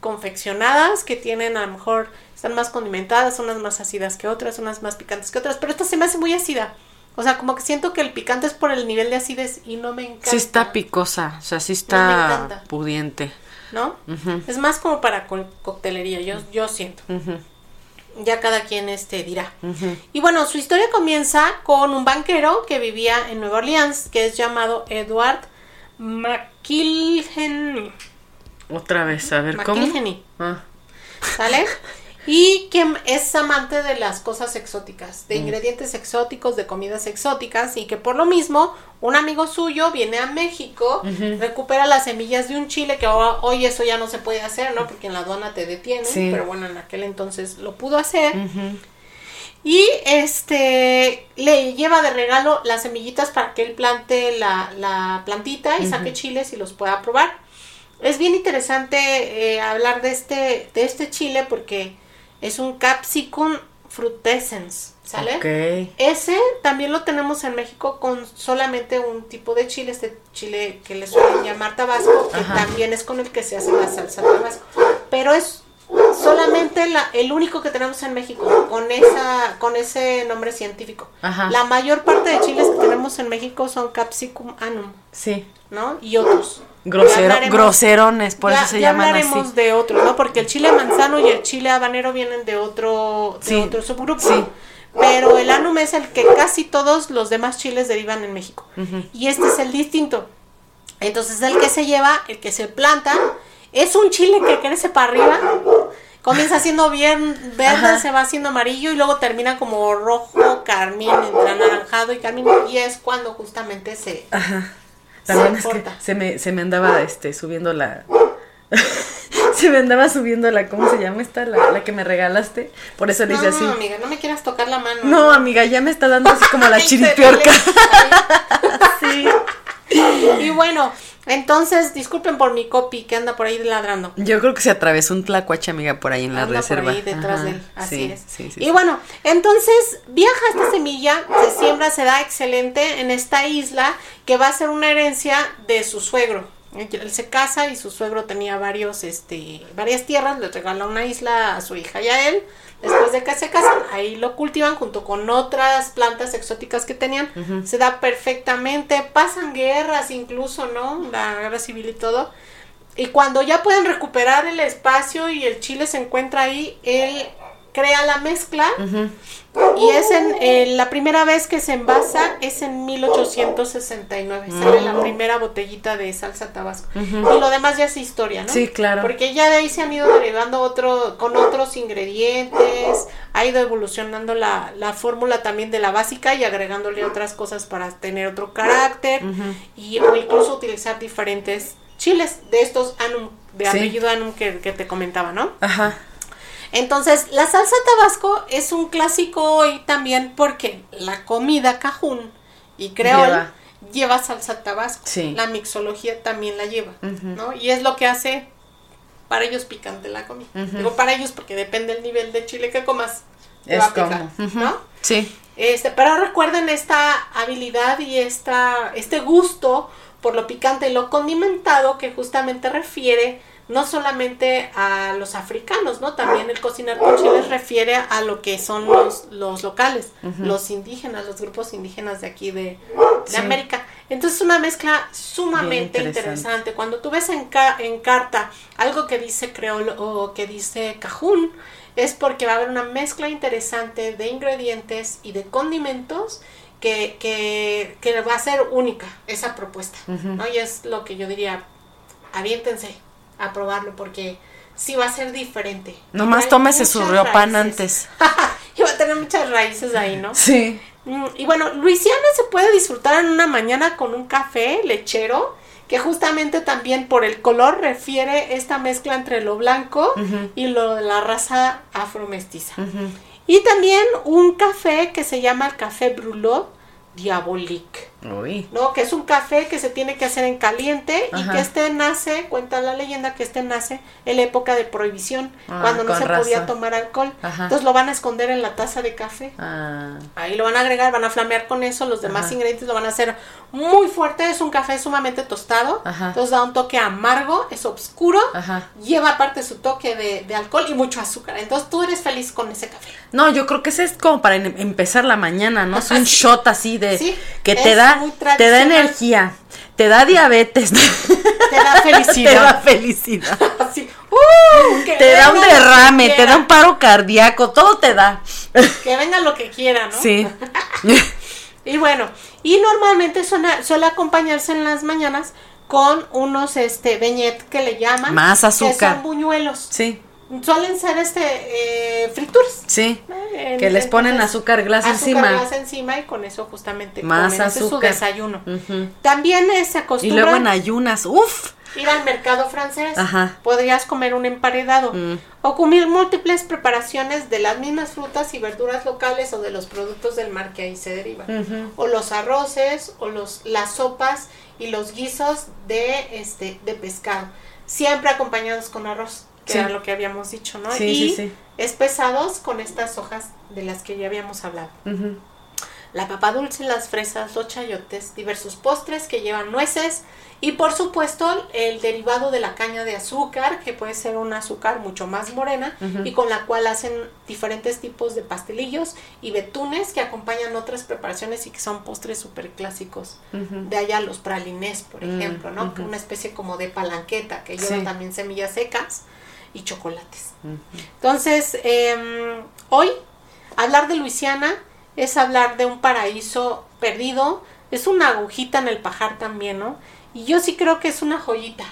confeccionadas, que tienen a lo mejor, están más condimentadas, unas más ácidas que otras, unas más picantes que otras, pero esta se me hace muy ácida. O sea, como que siento que el picante es por el nivel de acidez y no me encanta. Sí está picosa, o sea, sí está encanta. pudiente. ¿No? Es más como para co- coctelería, yo, yo siento. Ya cada quien este dirá. Y bueno, su historia comienza con un banquero que vivía en Nueva Orleans, que es llamado Edward McIlhenny. Otra vez, a ver, ¿cómo? Ah, ¿sale? *laughs* Y que es amante de las cosas exóticas, de ingredientes exóticos, de comidas exóticas, y que por lo mismo un amigo suyo viene a México, recupera las semillas de un chile, que hoy eso ya no se puede hacer, ¿no? Porque en la aduana te detienen, Sí. pero bueno, en aquel entonces lo pudo hacer. Y este le lleva de regalo las semillitas para que él plante la, la plantita y saque chiles y los pueda probar. Es bien interesante eh, hablar de este, de este chile porque es un capsicum frutescens, ¿sale? ok. Ese también lo tenemos en México con solamente un tipo de chile, este chile que le suelen llamar tabasco, que Ajá. también es con el que se hace la salsa tabasco. Pero es solamente la, el único que tenemos en México con esa con ese nombre científico. Ajá. La mayor parte de chiles que tenemos en México son Capsicum annum, Sí. ¿no? Y otros. Grosero, groserones, por ya- eso se ya llaman hablaremos así. de otros, ¿no? Porque el chile manzano y el chile habanero vienen de otro, de Sí, otro subgrupo. sí. Pero el anum es el que casi todos los demás chiles derivan en México. Y este es el distinto. Entonces el que se lleva, el que se planta, es un chile que crece para arriba. Comienza siendo bien verde, Ajá. se va haciendo amarillo y luego termina como rojo, carmín, entre anaranjado y carmín. Y es cuando justamente se... Ajá. También Se es que se me, se me andaba este, subiendo la. *laughs* se me andaba subiendo la. ¿Cómo se llama esta? La, la que me regalaste. Por eso le hice No, así. amiga, no me quieras tocar la mano. No, amiga, ya me está dando así como *laughs* la chiripiorca. *laughs* Sí. Y bueno, entonces, disculpen por mi copy que anda por ahí ladrando. Yo creo que se atravesó un tlacuache, amiga, por ahí en la Anda reserva. por ahí detrás Ajá, de él. Así sí, es. Sí, sí, y bueno, entonces viaja esta semilla, se siembra, se da excelente en esta isla que va a ser una herencia de su suegro. Él se casa y su suegro tenía varios, este, varias tierras, le regala una isla a su hija y a él. Después de que se casan, ahí lo cultivan junto con otras plantas exóticas que tenían. Se da perfectamente, pasan guerras incluso, ¿no? La guerra civil y todo. Y cuando ya pueden recuperar el espacio y el chile se encuentra ahí, él crea la mezcla y es en eh, la primera vez que se envasa es en 1869 sale la primera botellita de salsa tabasco. Y lo demás ya es historia no Sí, claro. porque ya de ahí se han ido derivando otro con otros ingredientes ha ido evolucionando la, la fórmula también de la básica y agregándole otras cosas para tener otro carácter y o incluso utilizar diferentes chiles de estos anum de Sí. apellido anum que, que te comentaba no Ajá. Entonces, la salsa tabasco es un clásico hoy también porque la comida cajún y creol Lleva. lleva, salsa tabasco. Sí. La mixología también la lleva, ¿no? Y es lo que hace para ellos picante la comida. Digo para ellos porque depende del nivel de chile que comas. te Es va a picar, como. ¿no? Sí. Este, pero recuerden esta habilidad y esta, este gusto por lo picante y lo condimentado que justamente refiere no solamente a los africanos, ¿no? También el cocinar con chiles refiere a lo que son los, los locales, los indígenas, los grupos indígenas de aquí de, de Sí. América. Entonces es una mezcla sumamente interesante. interesante. Cuando tú ves en, ca- en carta algo que dice creol o que dice cajún, es porque va a haber una mezcla interesante de ingredientes y de condimentos que, que, que va a ser única esa propuesta. ¿no? Y es lo que yo diría, aviéntense a probarlo porque sí va a ser diferente. Nomás tómese su riopan antes. *laughs* y va a tener muchas raíces ahí, ¿no? Sí. Mm, Y bueno, Luisiana se puede disfrutar en una mañana con un café lechero, que justamente también por el color refiere esta mezcla entre lo blanco y lo de la raza afromestiza. Y también un café que se llama el café Brulot Diabolique. Uy. ¿no? Que es un café que se tiene que hacer en caliente y que este nace, cuenta la leyenda que este nace en la época de prohibición, Ah, cuando no se podía tomar alcohol. Ajá. Entonces lo van a esconder en la taza de café. Ah. Ahí lo van a agregar, van a flamear con eso, los demás Ajá. ingredientes lo van a hacer muy fuerte, es un café sumamente tostado, Ajá. entonces da un toque amargo, es oscuro, lleva aparte su toque de, de alcohol y mucho azúcar, entonces tú eres feliz con ese café. No, yo creo que ese es como para em- empezar la mañana, ¿no? *laughs* Es un shot así de Sí, que te es da te da energía, te da diabetes, *laughs* Te da te felicidad. da felicidad, *laughs* Así, ¡uh! que te da un que derrame, te da un paro cardíaco, todo te da. *laughs* Que venga lo que quiera, ¿no? Sí. Y bueno, y normalmente suena- suele acompañarse en las mañanas con unos este beñet que le llaman. Más Que azúcar. son buñuelos. Sí, Suelen ser este eh, frituras. sí. Eh, Que les ponen entonces, azúcar azúcar encima. glass encima y con eso justamente Más comen. Ese es su azúcar. desayuno. También se Y acostumbra luego en ayunas, uff. ir al mercado francés. Ajá. Podrías comer un emparedado Mm. o comer múltiples preparaciones de las mismas frutas y verduras locales o de los productos del mar que ahí se derivan. O los arroces o los las sopas y los guisos de este de pescado, siempre acompañados con arroz, que Sí. era lo que habíamos dicho, ¿no? Sí, y sí, sí. espesados con estas hojas de las que ya habíamos hablado. La papa dulce, las fresas, los chayotes, diversos postres que llevan nueces y por supuesto el derivado de la caña de azúcar, que puede ser un azúcar mucho más morena y con la cual hacen diferentes tipos de pastelillos y betunes que acompañan otras preparaciones y que son postres súper clásicos. De allá los pralinés, por mm, ejemplo, ¿no? Una especie como de palanqueta que lleva también semillas secas y chocolates. Entonces, em, hoy hablar de Luisiana es hablar de un paraíso perdido, es una agujita en el pajar también, ¿no? Y yo sí creo que es una joyita.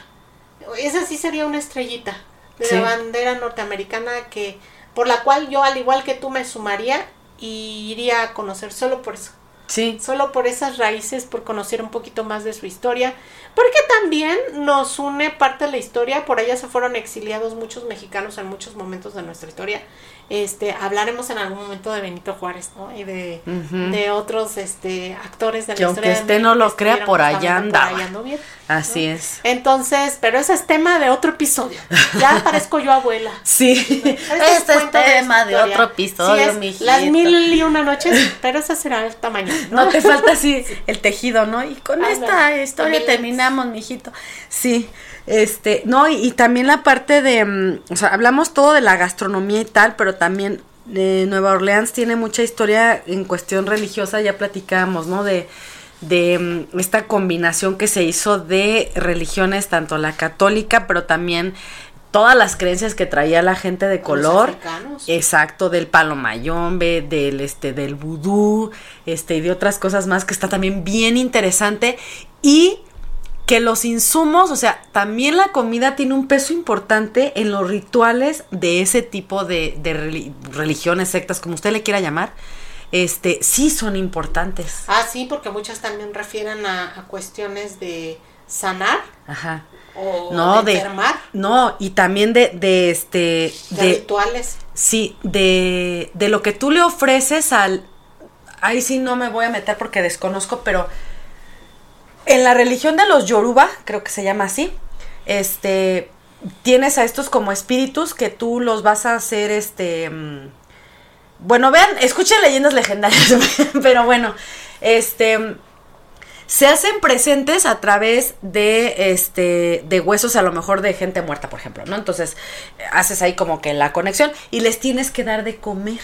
Esa sí sería una estrellita de la bandera norteamericana que por la cual yo al igual que tú me sumaría y iría a conocer solo por eso. Sí. Solo por esas raíces, por conocer un poquito más de su historia. Porque también nos une parte de la historia. Por allá se fueron exiliados muchos mexicanos en muchos momentos de nuestra historia. Este, hablaremos en algún momento de Benito Juárez, ¿no? Y de, de otros este, actores de la que historia. Aunque usted no lo crea, por allá anda. Así es. Entonces, pero ese es tema de otro episodio. Ya *laughs* parezco yo abuela. Sí. *laughs* Este, es tema de, otro episodio, sí, Las mil y una noches, pero ese será el tamaño. No, te falta así *laughs* el tejido, ¿no? Y con esta historia terminamos, mijito. Sí. Este, no, y, también la parte de, mm, o sea, hablamos todo de la gastronomía y tal, pero también de Nueva Orleans tiene mucha historia en cuestión religiosa, ya platicábamos, ¿no? De, de mm, esta combinación que se hizo de religiones, tanto la católica, pero también todas las creencias que traía la gente de color. Exacto, del palo mayombe, del este, del vudú, este, y de otras cosas más que está también bien interesante. Y que los insumos, o sea, también la comida tiene un peso importante en los rituales de ese tipo de, religiones, sectas, como usted le quiera llamar, este, sí son importantes. Ah, sí, porque muchas también refieren a, cuestiones de sanar. Ajá. O no, de, enfermar. No, y también de, de este. De, rituales. Sí, de, de lo que tú le ofreces al. Ahí sí no me voy a meter porque desconozco, pero en la religión de los Yoruba, creo que se llama así, este, tienes a estos como espíritus que tú los vas a hacer, este, mm, bueno, vean, escuchen leyendas legendarias, *laughs* pero bueno, este, se hacen presentes a través de, este, de huesos a lo mejor de gente muerta, por ejemplo, ¿no? Entonces, haces ahí como que la conexión y les tienes que dar de comer.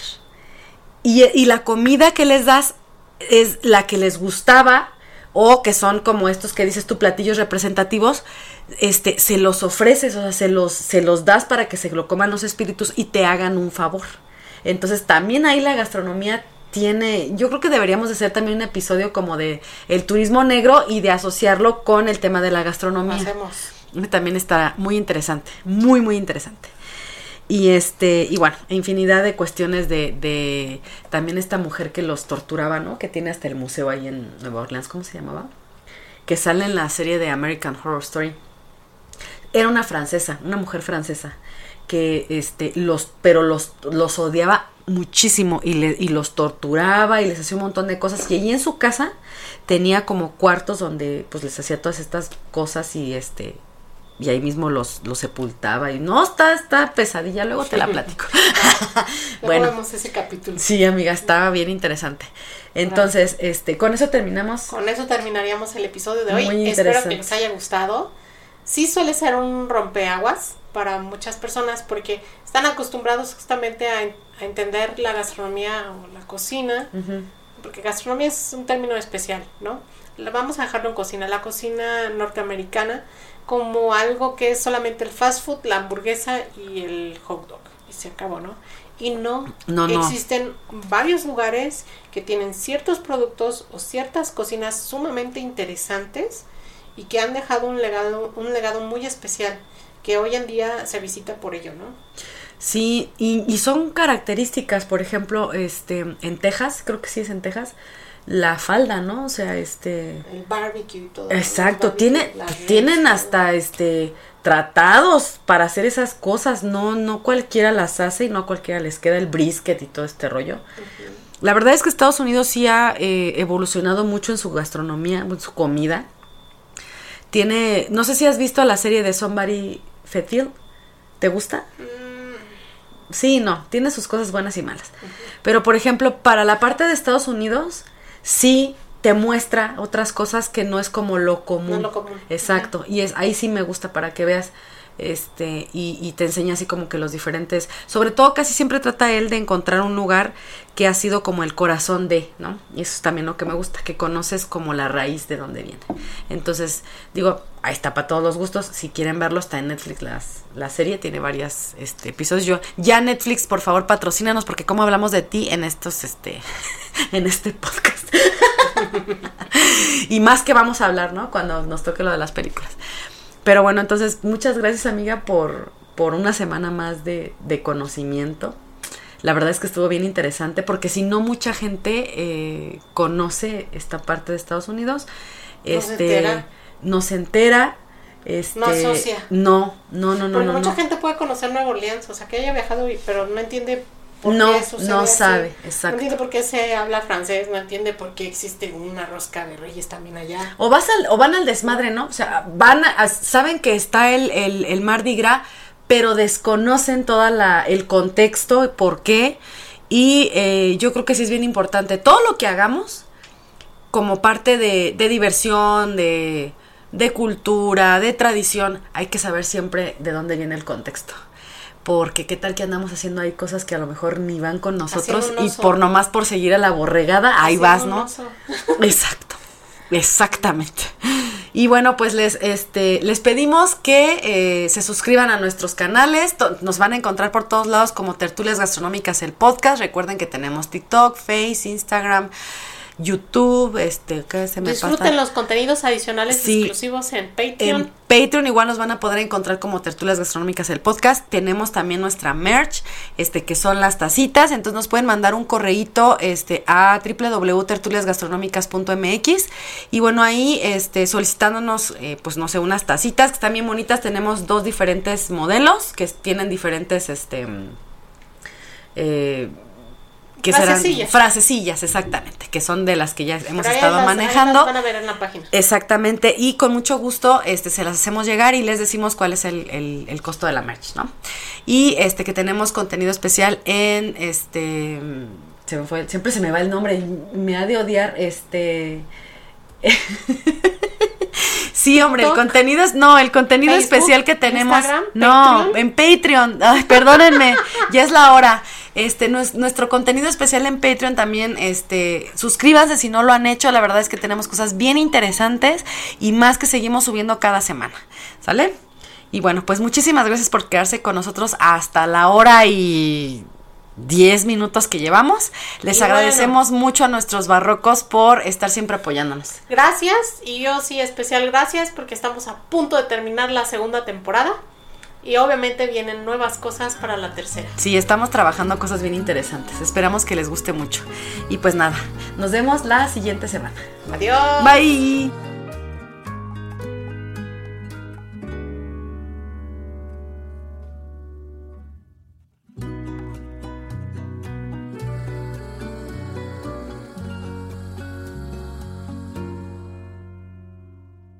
Y, y la comida que les das es la que les gustaba o que son como estos que dices tú platillos representativos, este, se los ofreces, o sea, se los, se los das para que se lo coman los espíritus y te hagan un favor. Entonces también ahí la gastronomía tiene, yo creo que deberíamos de hacer también un episodio como de el turismo negro y de asociarlo con el tema de la gastronomía. Hacemos. También está muy interesante, muy, muy interesante. Y este, y bueno, infinidad de cuestiones de, de también esta mujer que los torturaba, ¿no? Que tiene hasta el museo ahí en Nueva Orleans, ¿cómo se llamaba? Que sale en la serie de American Horror Story. Era una francesa, una mujer francesa, que este, los, pero los, los odiaba muchísimo y, le, y los torturaba y les hacía un montón de cosas. Y allí en su casa tenía como cuartos donde pues les hacía todas estas cosas y este y ahí mismo los, los sepultaba y no, está, está pesadilla, luego te la *laughs* platico. *laughs* bueno, vemos ese capítulo. Sí, amiga, estaba bien interesante. Entonces, este, con eso terminamos. Con eso terminaríamos el episodio de hoy. Espero que les haya gustado. Sí suele ser un rompeaguas para muchas personas porque están acostumbrados justamente a, entender la gastronomía o la cocina, porque gastronomía es un término especial, ¿no? Vamos a dejarlo en cocina. La cocina norteamericana como algo que es solamente el fast food, la hamburguesa y el hot dog. Y se acabó, ¿no? Y no, no, existen varios lugares que tienen ciertos productos o ciertas cocinas sumamente interesantes y que han dejado un legado, un legado muy especial que hoy en día se visita por ello, ¿no? Sí, y, y son características, por ejemplo, este, en Texas, creo que sí es en Texas, la falda, ¿no? O sea, este... El barbecue y todo. Exacto, tiene, tienen hasta este tratados para hacer esas cosas, no, no cualquiera las hace y no a cualquiera les queda el brisket y todo este rollo. La verdad es que Estados Unidos sí ha eh, evolucionado mucho en su gastronomía, en su comida. Tiene, no sé si has visto la serie de Somebody Fetfield, ¿te gusta? Mm. Sí, no, tiene sus cosas buenas y malas. Pero por ejemplo, para la parte de Estados Unidos, sí te muestra otras cosas que no es como lo común. No lo común. Exacto. Y es ahí sí me gusta para que veas este y, te enseña así como que los diferentes sobre todo casi siempre trata él de encontrar un lugar que ha sido como el corazón de no y eso es también lo que me gusta que conoces como la raíz de donde viene. Entonces digo ahí está para todos los gustos si quieren verlo está en Netflix la serie tiene varios este, episodios. Ya Netflix por favor patrocínanos porque como hablamos de ti en estos este *laughs* en este podcast. *laughs* Y más que vamos a hablar no cuando nos toque lo de las películas pero bueno, entonces muchas gracias amiga por, por una semana más de, de conocimiento. La verdad es que estuvo bien interesante porque si no mucha gente eh, conoce esta parte de Estados Unidos, No se este, entera. no se entera, este, No asocia. No, no, no, no, Porque no. mucha no. gente puede conocer Nueva Orleans, o sea, que haya viajado, y- pero no entiende por No, qué sucede no así. sabe, No exacto. entiende por qué se habla francés, no entiende por qué existe una rosca de reyes también allá. O, vas al, o van al desmadre, ¿no? O sea, van a- a- saben que está el, el, el Mardi Gras, pero desconocen toda la, el contexto, por qué. Y eh, yo creo que sí es bien importante. Todo lo que hagamos como parte de, de diversión, de, de cultura, de tradición, hay que saber siempre de dónde viene el contexto. Porque qué tal que andamos haciendo ahí cosas que a lo mejor ni van con nosotros y por nomás por seguir a la borregada, ahí vas, ¿no? *laughs* Exacto, exactamente. Y bueno, pues les, este, les pedimos que eh, se suscriban a nuestros canales. Nos van a encontrar por todos lados como Tertulias Gastronómicas el podcast. Recuerden que tenemos TikTok, Face, Instagram, YouTube, este, ¿qué se me Disfruten pasa? los contenidos adicionales Sí. exclusivos en Patreon. En Patreon igual nos van a poder encontrar como Tertulias Gastronómicas el podcast. Tenemos también nuestra merch, este que son las tacitas, entonces nos pueden mandar un correíto este a www.tertuliasgastronómicas.mx y bueno, ahí este solicitándonos eh, pues no sé, unas tacitas que están bien bonitas. Tenemos dos diferentes modelos que tienen diferentes este mm, eh, que serán Frasecillas. frasecillas exactamente, que son de las que ya hemos Pero estado las- manejando. las van a ver en la página. Exactamente, y con mucho gusto este, se las hacemos llegar y les decimos cuál es el, el- el costo de la merch, ¿no? Y este que tenemos contenido especial en este se me fue, siempre se me va el nombre y me ha de odiar este *laughs* Sí, hombre, el contenido es no, el contenido Facebook, especial que tenemos Instagram, no, Patreon. en Patreon. Ay, perdónenme, ya es la hora. Este, nues- nuestro contenido especial en Patreon también, este, suscríbanse si no lo han hecho. La verdad es que tenemos cosas bien interesantes y más que seguimos subiendo cada semana. ¿Sale? Y bueno, pues muchísimas gracias por quedarse con nosotros hasta la hora y 10 minutos que llevamos. Les Y bueno. agradecemos mucho a nuestros barrocos por estar siempre apoyándonos. Gracias, y yo sí especial gracias porque estamos a punto de terminar la segunda temporada y obviamente vienen nuevas cosas para la tercera. Sí, estamos trabajando cosas bien interesantes. Esperamos que les guste mucho. Y pues nada, nos vemos la siguiente semana. Adiós. Bye.